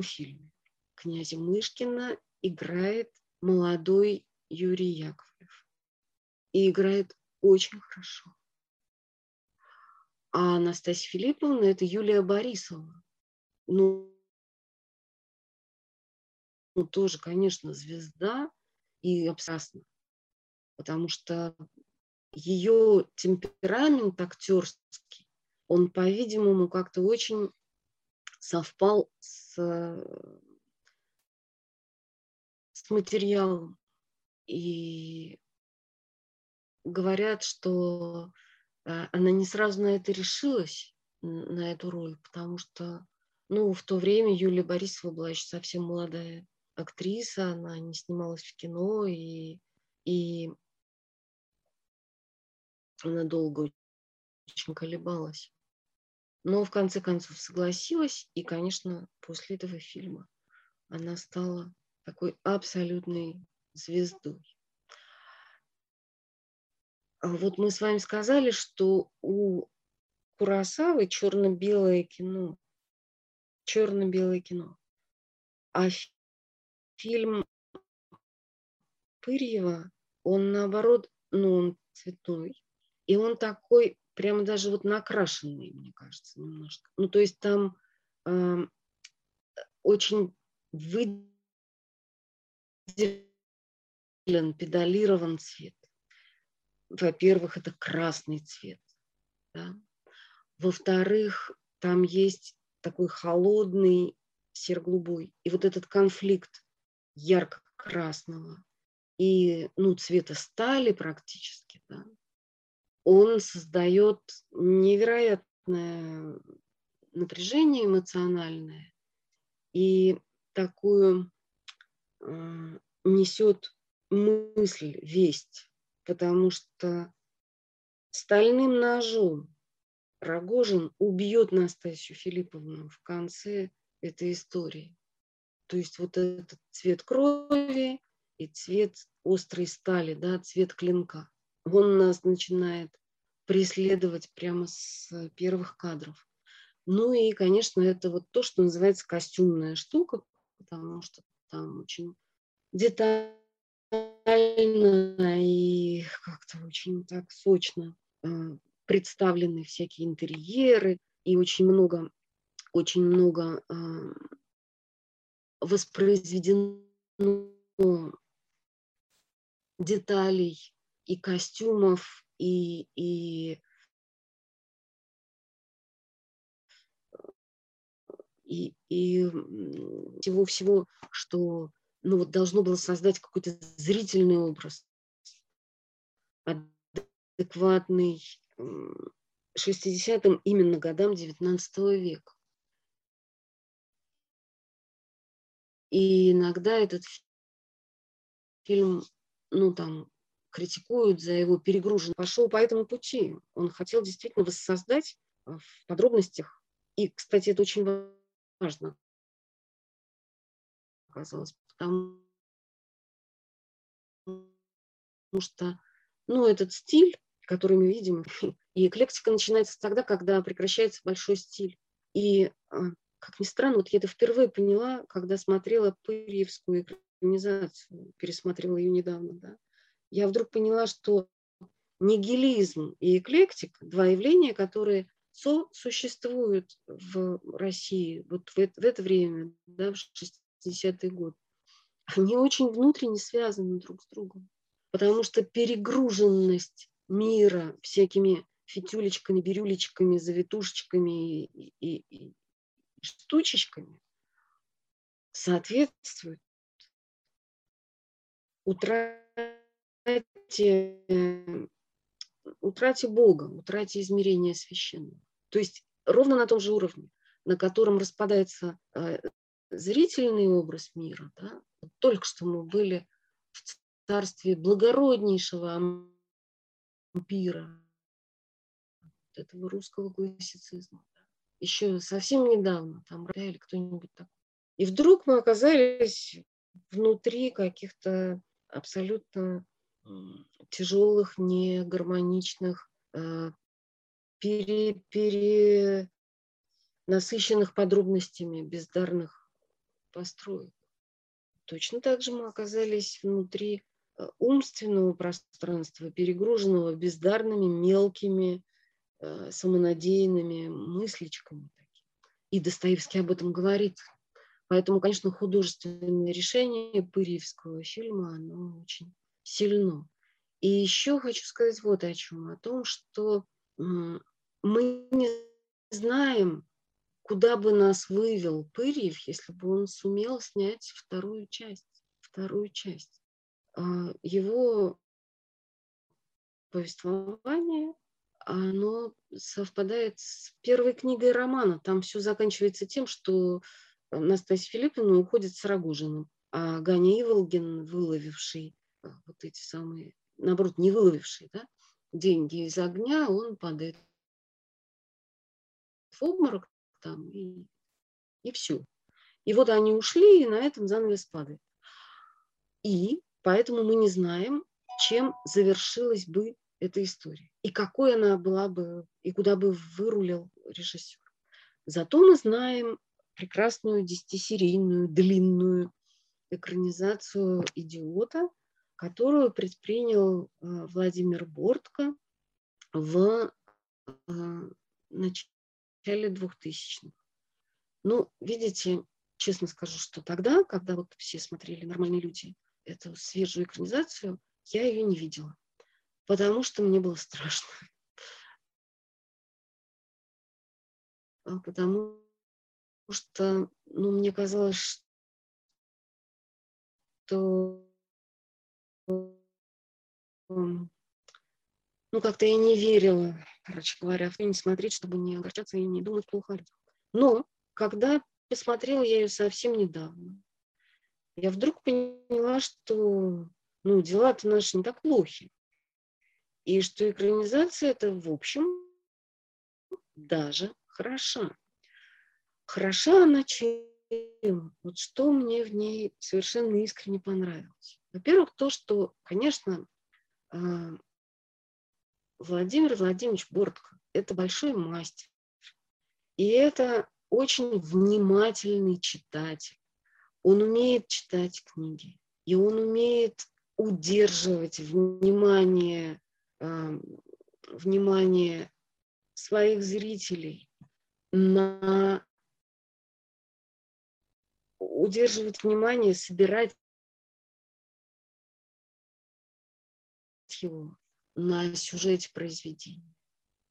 фильме. Князя Мышкина играет молодой Юрий Яковлев. И играет очень хорошо. А Анастасия Филипповна – это Юлия Борисова. Ну, ну, тоже, конечно, звезда и абсолютно. Потому что ее темперамент актерский, он, по-видимому, как-то очень совпал с с материалом. И говорят, что э, она не сразу на это решилась, на эту роль, потому что, ну, в то время Юлия Борисова была еще совсем молодая актриса, она не снималась в кино, и, и она долго очень колебалась. Но в конце концов согласилась, и, конечно, после этого фильма она стала такой абсолютной звездой. А вот мы с вами сказали, что у Курасавы черно-белое кино. Черно-белое кино. А фильм Пырьева, он наоборот, ну, он цветной. И он такой, прямо даже вот накрашенный, мне кажется, немножко. Ну, то есть там э, очень выделен педалирован цвет. Во-первых, это красный цвет. Да? Во-вторых, там есть такой холодный серо-голубой. И вот этот конфликт ярко-красного и ну, цвета стали практически, да, он создает невероятное напряжение эмоциональное и такую несет мысль, весть, потому что стальным ножом Рогожин убьет Настасью Филипповну в конце этой истории. То есть вот этот цвет крови и цвет острой стали, да, цвет клинка. Он нас начинает преследовать прямо с первых кадров. Ну и, конечно, это вот то, что называется костюмная штука, потому что там очень детально и как-то очень так сочно э, представлены всякие интерьеры и очень много, очень много э, воспроизведено деталей и костюмов, и, и, и, и всего-всего, что ну, вот должно было создать какой-то зрительный образ, адекватный 60-м именно годам XIX века. И иногда этот фильм, ну там, критикуют за его перегруженность. Пошел по этому пути. Он хотел действительно воссоздать в подробностях. И, кстати, это очень важно оказалось, потому что, ну, этот стиль, который мы видим, и эклектика начинается тогда, когда прекращается большой стиль. И, а, как ни странно, вот я это впервые поняла, когда смотрела Пырьевскую экранизацию, пересмотрела ее недавно, да. Я вдруг поняла, что нигилизм и эклектика – два явления, которые сосуществуют в России вот в это, в это время, да, в 60-е годы, они очень внутренне связаны друг с другом. Потому что перегруженность мира всякими фитюлечками, бирюлечками, завитушечками и, и, и штучечками соответствует утрате, утрате Бога, утрате измерения священного. То есть ровно на том же уровне, на котором распадается э, зрительный образ мира. Да? Только что мы были в царстве благороднейшего ампира, этого русского классицизма. Еще совсем недавно, там, или кто-нибудь такой. И вдруг мы оказались внутри каких-то абсолютно тяжелых, негармоничных, э, пере, пере, насыщенных подробностями бездарных построек. Точно так же мы оказались внутри э, умственного пространства, перегруженного бездарными, мелкими, э, самонадеянными мысличками. И Достоевский об этом говорит. Поэтому, конечно, художественное решение Пырьевского фильма, оно очень сильно. И еще хочу сказать вот о чем. О том, что мы не знаем, куда бы нас вывел Пырьев, если бы он сумел снять вторую часть. Вторую часть. А, его повествование, оно совпадает с первой книгой романа. Там все заканчивается тем, что Настасья Филипповна уходит с Рогожиным, а Ганя Иволгин, выловивший вот эти самые, наоборот, не выловивший да, деньги из огня, он падает в обморок, там, и, и все. И вот они ушли, и на этом занавес падает. И поэтому мы не знаем, чем завершилась бы эта история. И какой она была бы, и куда бы вырулил режиссер. Зато мы знаем прекрасную десятисерийную, длинную экранизацию «Идиота», которую предпринял э, Владимир Бортко в э, начале начале 2000-х. Ну, видите, честно скажу, что тогда, когда вот все смотрели «Нормальные люди», эту свежую экранизацию, я ее не видела, потому что мне было страшно. А потому что, ну, мне казалось, что ну, как-то я не верила, короче говоря, в не смотреть, чтобы не огорчаться и не думать плохо. Но когда посмотрела я ее совсем недавно, я вдруг поняла, что ну, дела-то наши не так плохи. И что экранизация это, в общем, даже хороша. Хороша она чем? Вот что мне в ней совершенно искренне понравилось. Во-первых, то, что, конечно, а, Владимир Владимирович Бортко – это большой мастер. И это очень внимательный читатель. он умеет читать книги, и он умеет удерживать внимание, э, внимание своих зрителей на удерживать внимание, собирать его на сюжете произведения.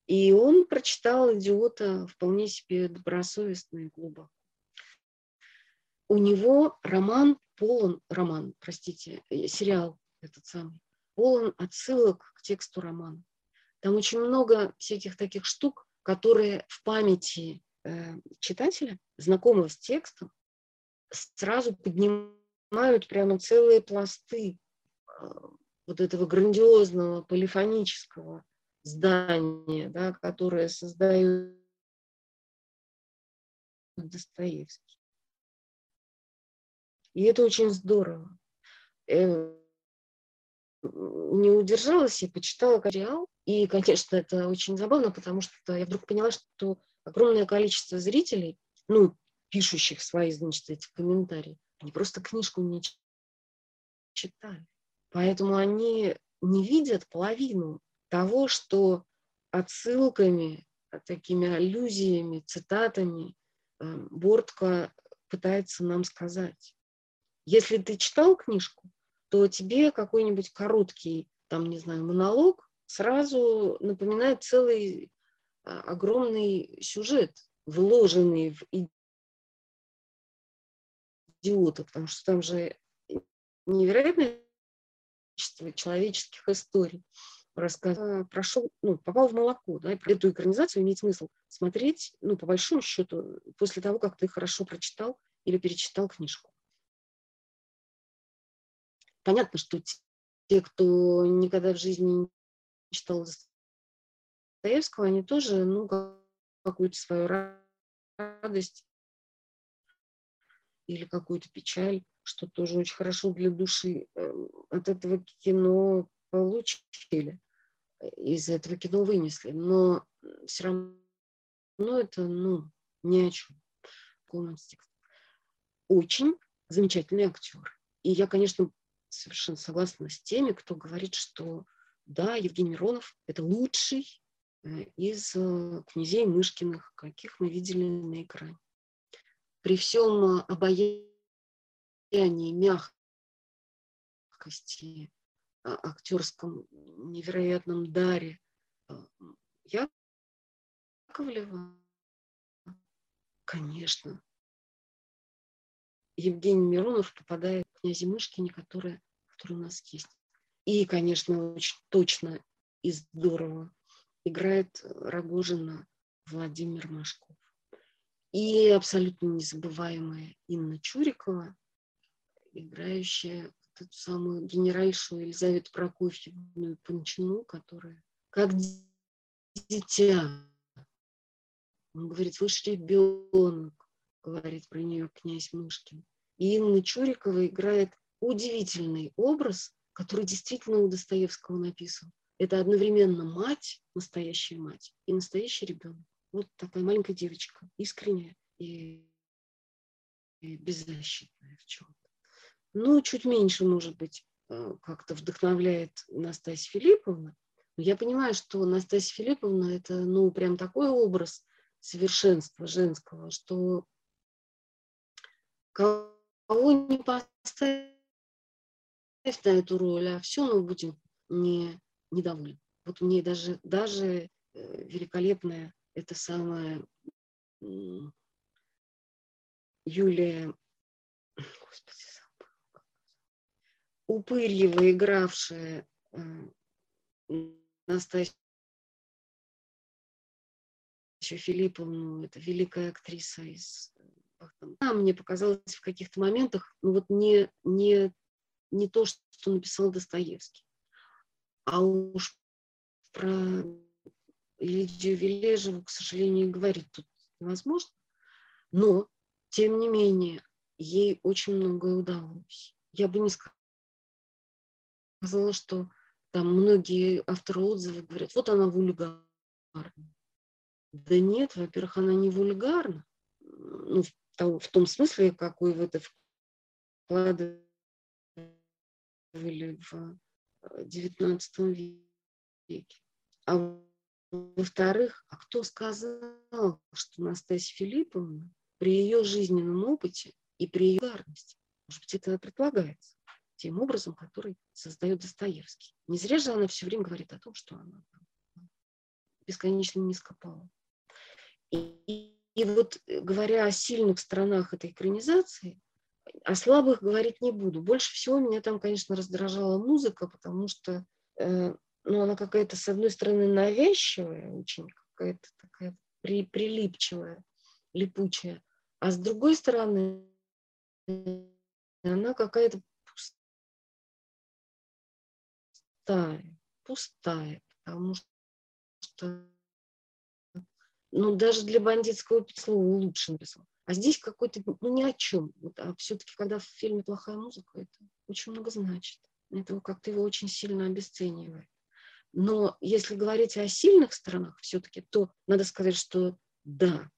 И он прочитал «Идиота» вполне себе добросовестно и глубоко. У него роман полон, роман, простите, э, сериал этот самый, полон отсылок к тексту романа. Там очень много всяких таких штук, которые в памяти э, читателя, знакомого с текстом, сразу поднимают прямо целые пласты э, вот этого грандиозного полифонического здания, да, которое создает Достоевский. И это очень здорово. Э, не удержалась и почитала сериал. И, конечно, это очень забавно, потому что я вдруг поняла, что огромное количество зрителей, ну, пишущих свои, значит, эти комментарии, они просто книжку не читали. Поэтому они не видят половину того, что отсылками, такими аллюзиями, цитатами э, Бортко пытается нам сказать. Если ты читал книжку, то тебе какой-нибудь короткий, там, не знаю, монолог сразу напоминает целый а, огромный сюжет, вложенный в идиота, потому что там же невероятное количество человеческих историй. Рассказ а, прошел, ну, попал в молоко, да, и эту экранизацию имеет смысл смотреть, ну, по большому счету, после того, как ты хорошо прочитал или перечитал книжку. Понятно, что те, кто никогда в жизни не читал Достоевского, они тоже, ну, какую-то свою радость или какую-то печаль, что тоже очень хорошо для души, эм, от этого кино получили, из этого кино вынесли. Но все равно это, ну, ни о чем. Очень замечательный актер. И я, конечно, совершенно согласна с теми, кто говорит, что да, Евгений Миронов – это лучший э, из э, князей Мышкиных, каких мы видели на экране. При всем э, обаянии, мягкости, актерском невероятном даре Яковлева, конечно, Евгений Миронов попадает в князе Мышкине, которая, которая у нас есть. И, конечно, очень точно и здорово играет Рогожина Владимир Машков. И абсолютно незабываемая Инна Чурикова, играющая эту самую генеральшу Елизавету Прокофьевну Панчину, которая как дитя. Он говорит, вы ребенок, говорит про нее князь Мышкин. И Инна Чурикова играет удивительный образ, который действительно у Достоевского написан. Это одновременно мать, настоящая мать, и настоящий ребенок. Вот такая маленькая девочка, искренняя и, и беззащитная в чем-то. Ну, чуть меньше, может быть, э, как-то вдохновляет Настасья Филипповна. Но я понимаю, что Настасья Филипповна – это, ну, прям такой образ совершенства женского, что кого не поставить на эту роль, а все мы будем не, недовольны. Вот мне даже, даже э, великолепная это самая Юлия, господи, Упырьева, игравшая э, Настасью Филипповну, это великая актриса из она мне показалось в каких-то моментах, ну вот не, не, не то, что написал Достоевский, а уж про Лидию Вележеву, к сожалению, говорить тут невозможно. Но, тем не менее, ей очень многое удалось. Я бы не сказала, сказала, что там многие авторы отзывов говорят, вот она вульгарна. Да нет, во-первых, она не вульгарна, ну, в, том, в том смысле, какой в это вкладывали в XIX э, веке. А во-вторых, а кто сказал, что Настасья Филипповна при ее жизненном опыте и при ее гарности, может быть, это предполагается тем образом, который создает Достоевский. Не зря же она все время говорит о том, что она бесконечно низко пала. И, и вот говоря о сильных сторонах этой экранизации, о слабых говорить не буду. Больше всего меня там, конечно, раздражала музыка, потому что э, ну, она какая-то, с одной стороны, навязчивая, очень какая-то такая при, прилипчивая, липучая, а с другой стороны, она какая-то пустая, пустая, потому что ну, даже для бандитского слова лучше написал. А здесь какой-то, ну, ни о чем. Вот, а все-таки, когда в фильме плохая музыка, это очень много значит. Это как-то его очень сильно обесценивает. Но если говорить о сильных сторонах все-таки, то надо сказать, что да,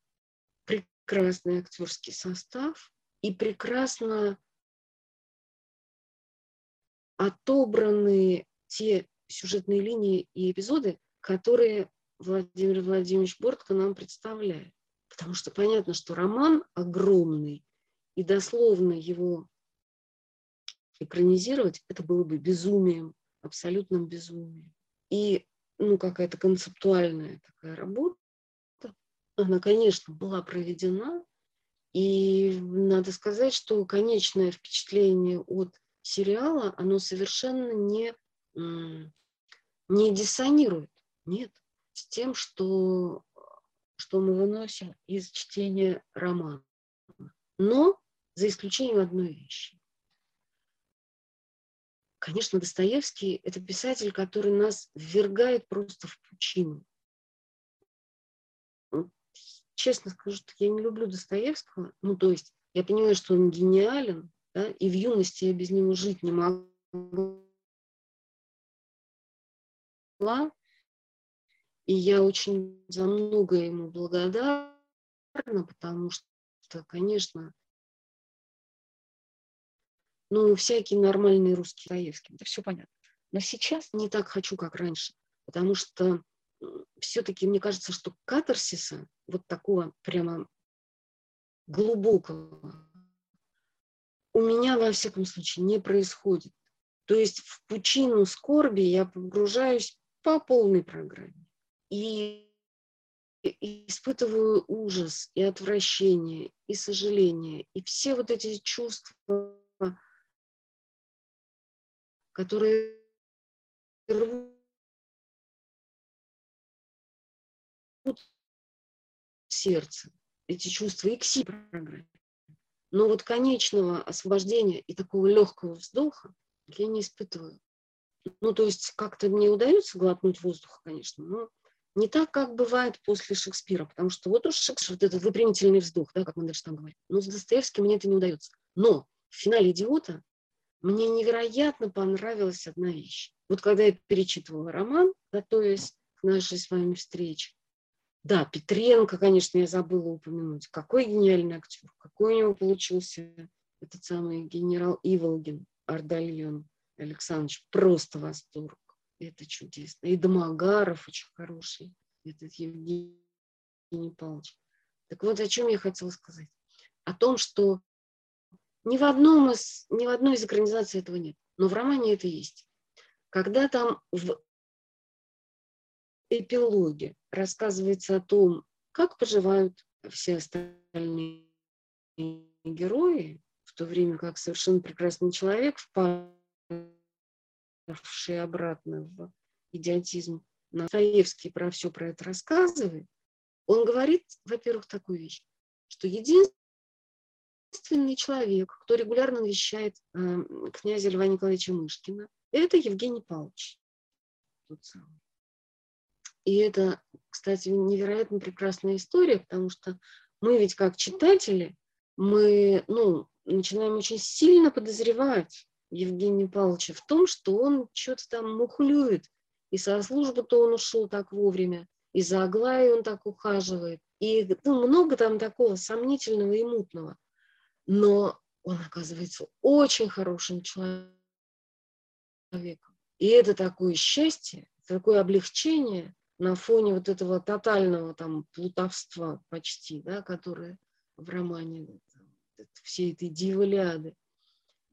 прекрасный актерский состав и прекрасно отобраны те сюжетные линии и эпизоды, которые Владимир Владимирович Бортко нам представляет. Потому что понятно, что роман огромный, и дословно его экранизировать, это было бы безумием, абсолютным безумием. И ну, какая-то концептуальная такая работа, она, конечно, была проведена, и надо сказать, что конечное впечатление от сериала, оно совершенно не, не диссонирует, нет, с тем, что что мы выносим из чтения романа. Но за исключением одной вещи. Конечно, Достоевский – это писатель, который нас ввергает просто в пучину. Честно скажу, что я не люблю Достоевского. Ну, то есть я понимаю, что он гениален, да, и в юности я без него жить не могла. И я очень за многое ему благодарна, потому что, конечно, ну, всякие нормальные русские Достоевский, это все понятно. Но сейчас не так хочу, как раньше, потому что все-таки мне кажется, что катарсиса, вот такого прямо глубокого, у меня, во всяком случае, не происходит. То есть в пучину скорби я погружаюсь по полной программе и, испытываю ужас и отвращение, и сожаление, и все вот эти чувства, которые рвут сердце, эти чувства и к си программе. Но вот конечного освобождения и такого легкого вздоха я не испытываю. Ну, то есть как-то мне удается глотнуть воздуха, конечно, но не так, как бывает после Шекспира, потому что вот уж Шекспир, вот этот выпрямительный вздох, да, как мы дальше там говорим. Но с Достоевским мне это не удается. Но в финале «Идиота» мне невероятно понравилась одна вещь. Вот когда я перечитывала роман, готовясь к нашей с вами встрече, да, Петренко, конечно, я забыла упомянуть. Какой гениальный актер, какой у него получился этот самый генерал Иволгин, Ардальон Александрович. Просто восторг это чудесно. И Домогаров очень хороший, этот Евгений Павлович. Так вот, о чем я хотела сказать. О том, что ни в, одном из, ни в одной из экранизаций этого нет, но в романе это есть. Когда там в эпилоге рассказывается о том, как поживают все остальные герои, в то время как совершенно прекрасный человек впал обратно в идиотизм, Настоевский про все про это рассказывает, он говорит, во-первых, такую вещь, что единственный человек, кто регулярно навещает э, князя Льва Николаевича Мышкина, это Евгений Павлович. Тот самый. И это, кстати, невероятно прекрасная история, потому что мы ведь как читатели, мы ну, начинаем очень сильно подозревать Евгения Павловича в том, что он что-то там мухлюет. И со службы-то он ушел так вовремя, и за Аглаей он так ухаживает. И ну, много там такого сомнительного и мутного. Но он оказывается очень хорошим человеком. И это такое счастье, такое облегчение на фоне вот этого тотального там плутовства почти, да, которое в романе всей этой диволяды.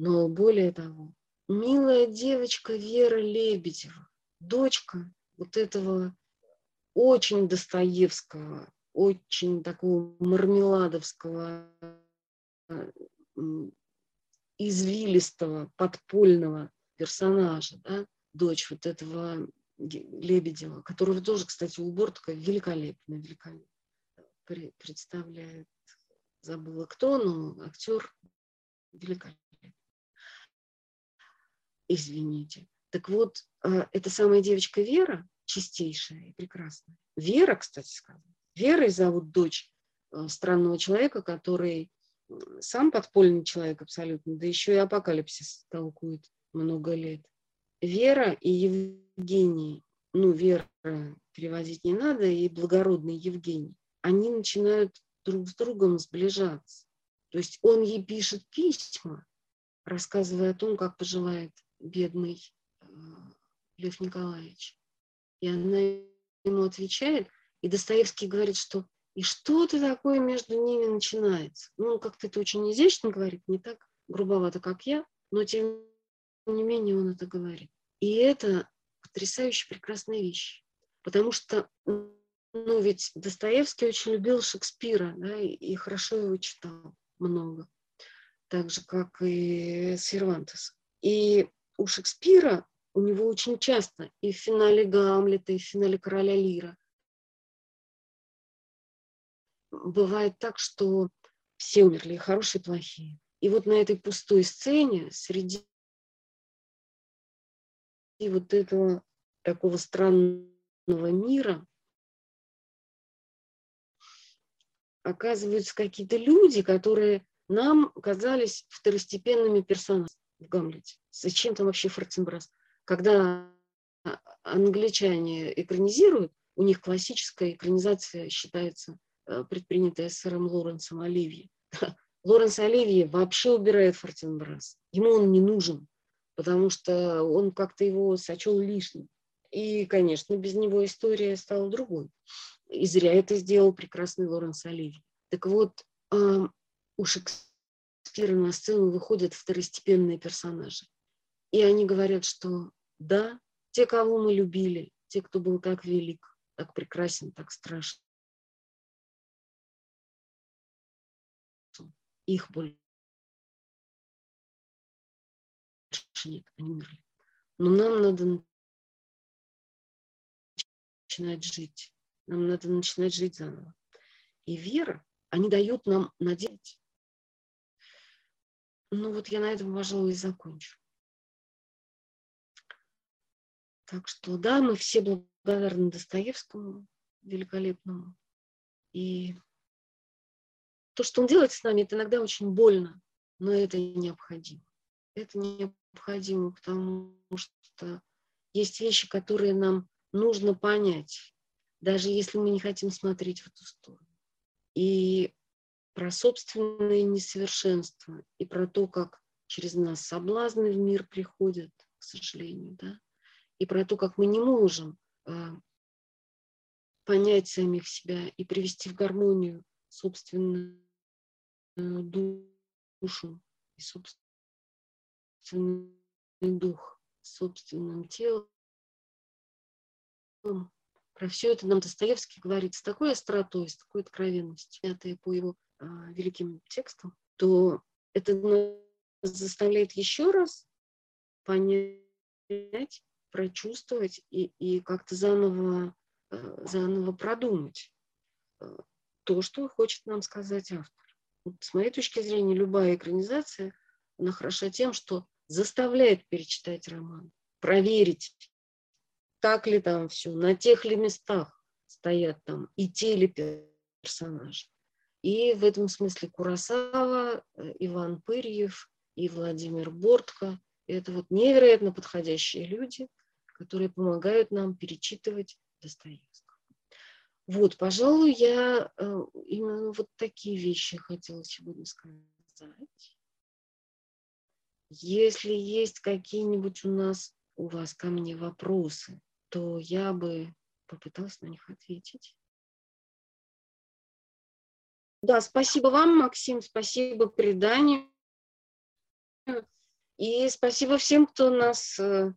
Но более того, милая девочка Вера Лебедева, дочка вот этого очень Достоевского, очень такого мармеладовского, извилистого, подпольного персонажа, да, дочь вот этого Лебедева, которого тоже, кстати, у Бортка великолепно, великолепно представляет. Забыла кто, но актер великолепный. Извините. Так вот, а, эта самая девочка Вера, чистейшая и прекрасная. Вера, кстати сказать. Верой зовут дочь а, странного человека, который сам подпольный человек абсолютно, да еще и апокалипсис толкует много лет. Вера и Евгений, ну, Вера переводить не надо, и благородный Евгений, они начинают друг с другом сближаться. То есть он ей пишет письма, рассказывая о том, как поживает бедный э, Лев Николаевич. И она ему отвечает, и Достоевский говорит, что и что-то такое между ними начинается. Ну, как-то это очень изящно говорит, не так грубовато, как я, но тем не менее он это говорит. И это потрясающе прекрасная вещь. Потому что, ну, ведь Достоевский очень любил Шекспира, да, и хорошо его читал много. Так же, как и Сервантес. И у Шекспира, у него очень часто и в финале Гамлета, и в финале Короля Лира бывает так, что все умерли, и хорошие, и плохие. И вот на этой пустой сцене среди вот этого такого странного мира оказываются какие-то люди, которые нам казались второстепенными персонажами в Гамлете. Зачем там вообще Фортенбрас? Когда англичане экранизируют, у них классическая экранизация считается Э, предпринятая сэром Лоренсом Оливье. Лоренс Оливье вообще убирает Фортенбрас. Ему он не нужен, потому что он как-то его сочел лишним. И, конечно, без него история стала другой. И зря это сделал прекрасный Лоренс Оливье. Так вот, у Шекспира на сцену выходят второстепенные персонажи. И они говорят, что да, те, кого мы любили, те, кто был так велик, так прекрасен, так страшен, их больше нет, они умерли. Но нам надо начинать жить. Нам надо начинать жить заново. И вера, они дают нам надеть. Ну вот я на этом, пожалуй, и закончу. Так что да, мы все благодарны Достоевскому великолепному. И то, что он делает с нами, это иногда очень больно, но это необходимо. Это необходимо, потому что есть вещи, которые нам нужно понять, даже если мы не хотим смотреть в эту сторону. И про собственное несовершенство, и про то, как через нас соблазны в мир приходят, к сожалению, да, и про то, как мы не можем э, понять самих себя и привести в гармонию собственную душу и собственный дух, собственным телом. Про все это нам Достоевский говорит с такой остротой, с такой откровенностью, это по его великим текстам, то это нас заставляет еще раз понять, прочувствовать и, и как-то заново, а, заново продумать а, то, что хочет нам сказать автор. Вот с моей точки зрения, любая экранизация, она хороша тем, что заставляет перечитать роман, проверить, так ли там все, на тех ли местах стоят там и те ли персонажи. И в этом смысле Курасава, э, Иван Пырьев и Владимир Бортко – это вот невероятно подходящие люди, которые помогают нам перечитывать Достоевского. Вот, пожалуй, я э, именно вот такие вещи хотела сегодня сказать. Если есть какие-нибудь у нас, у вас ко мне вопросы, то я бы попыталась на них ответить. Да, спасибо вам, Максим, спасибо преданию. И спасибо всем, кто нас э,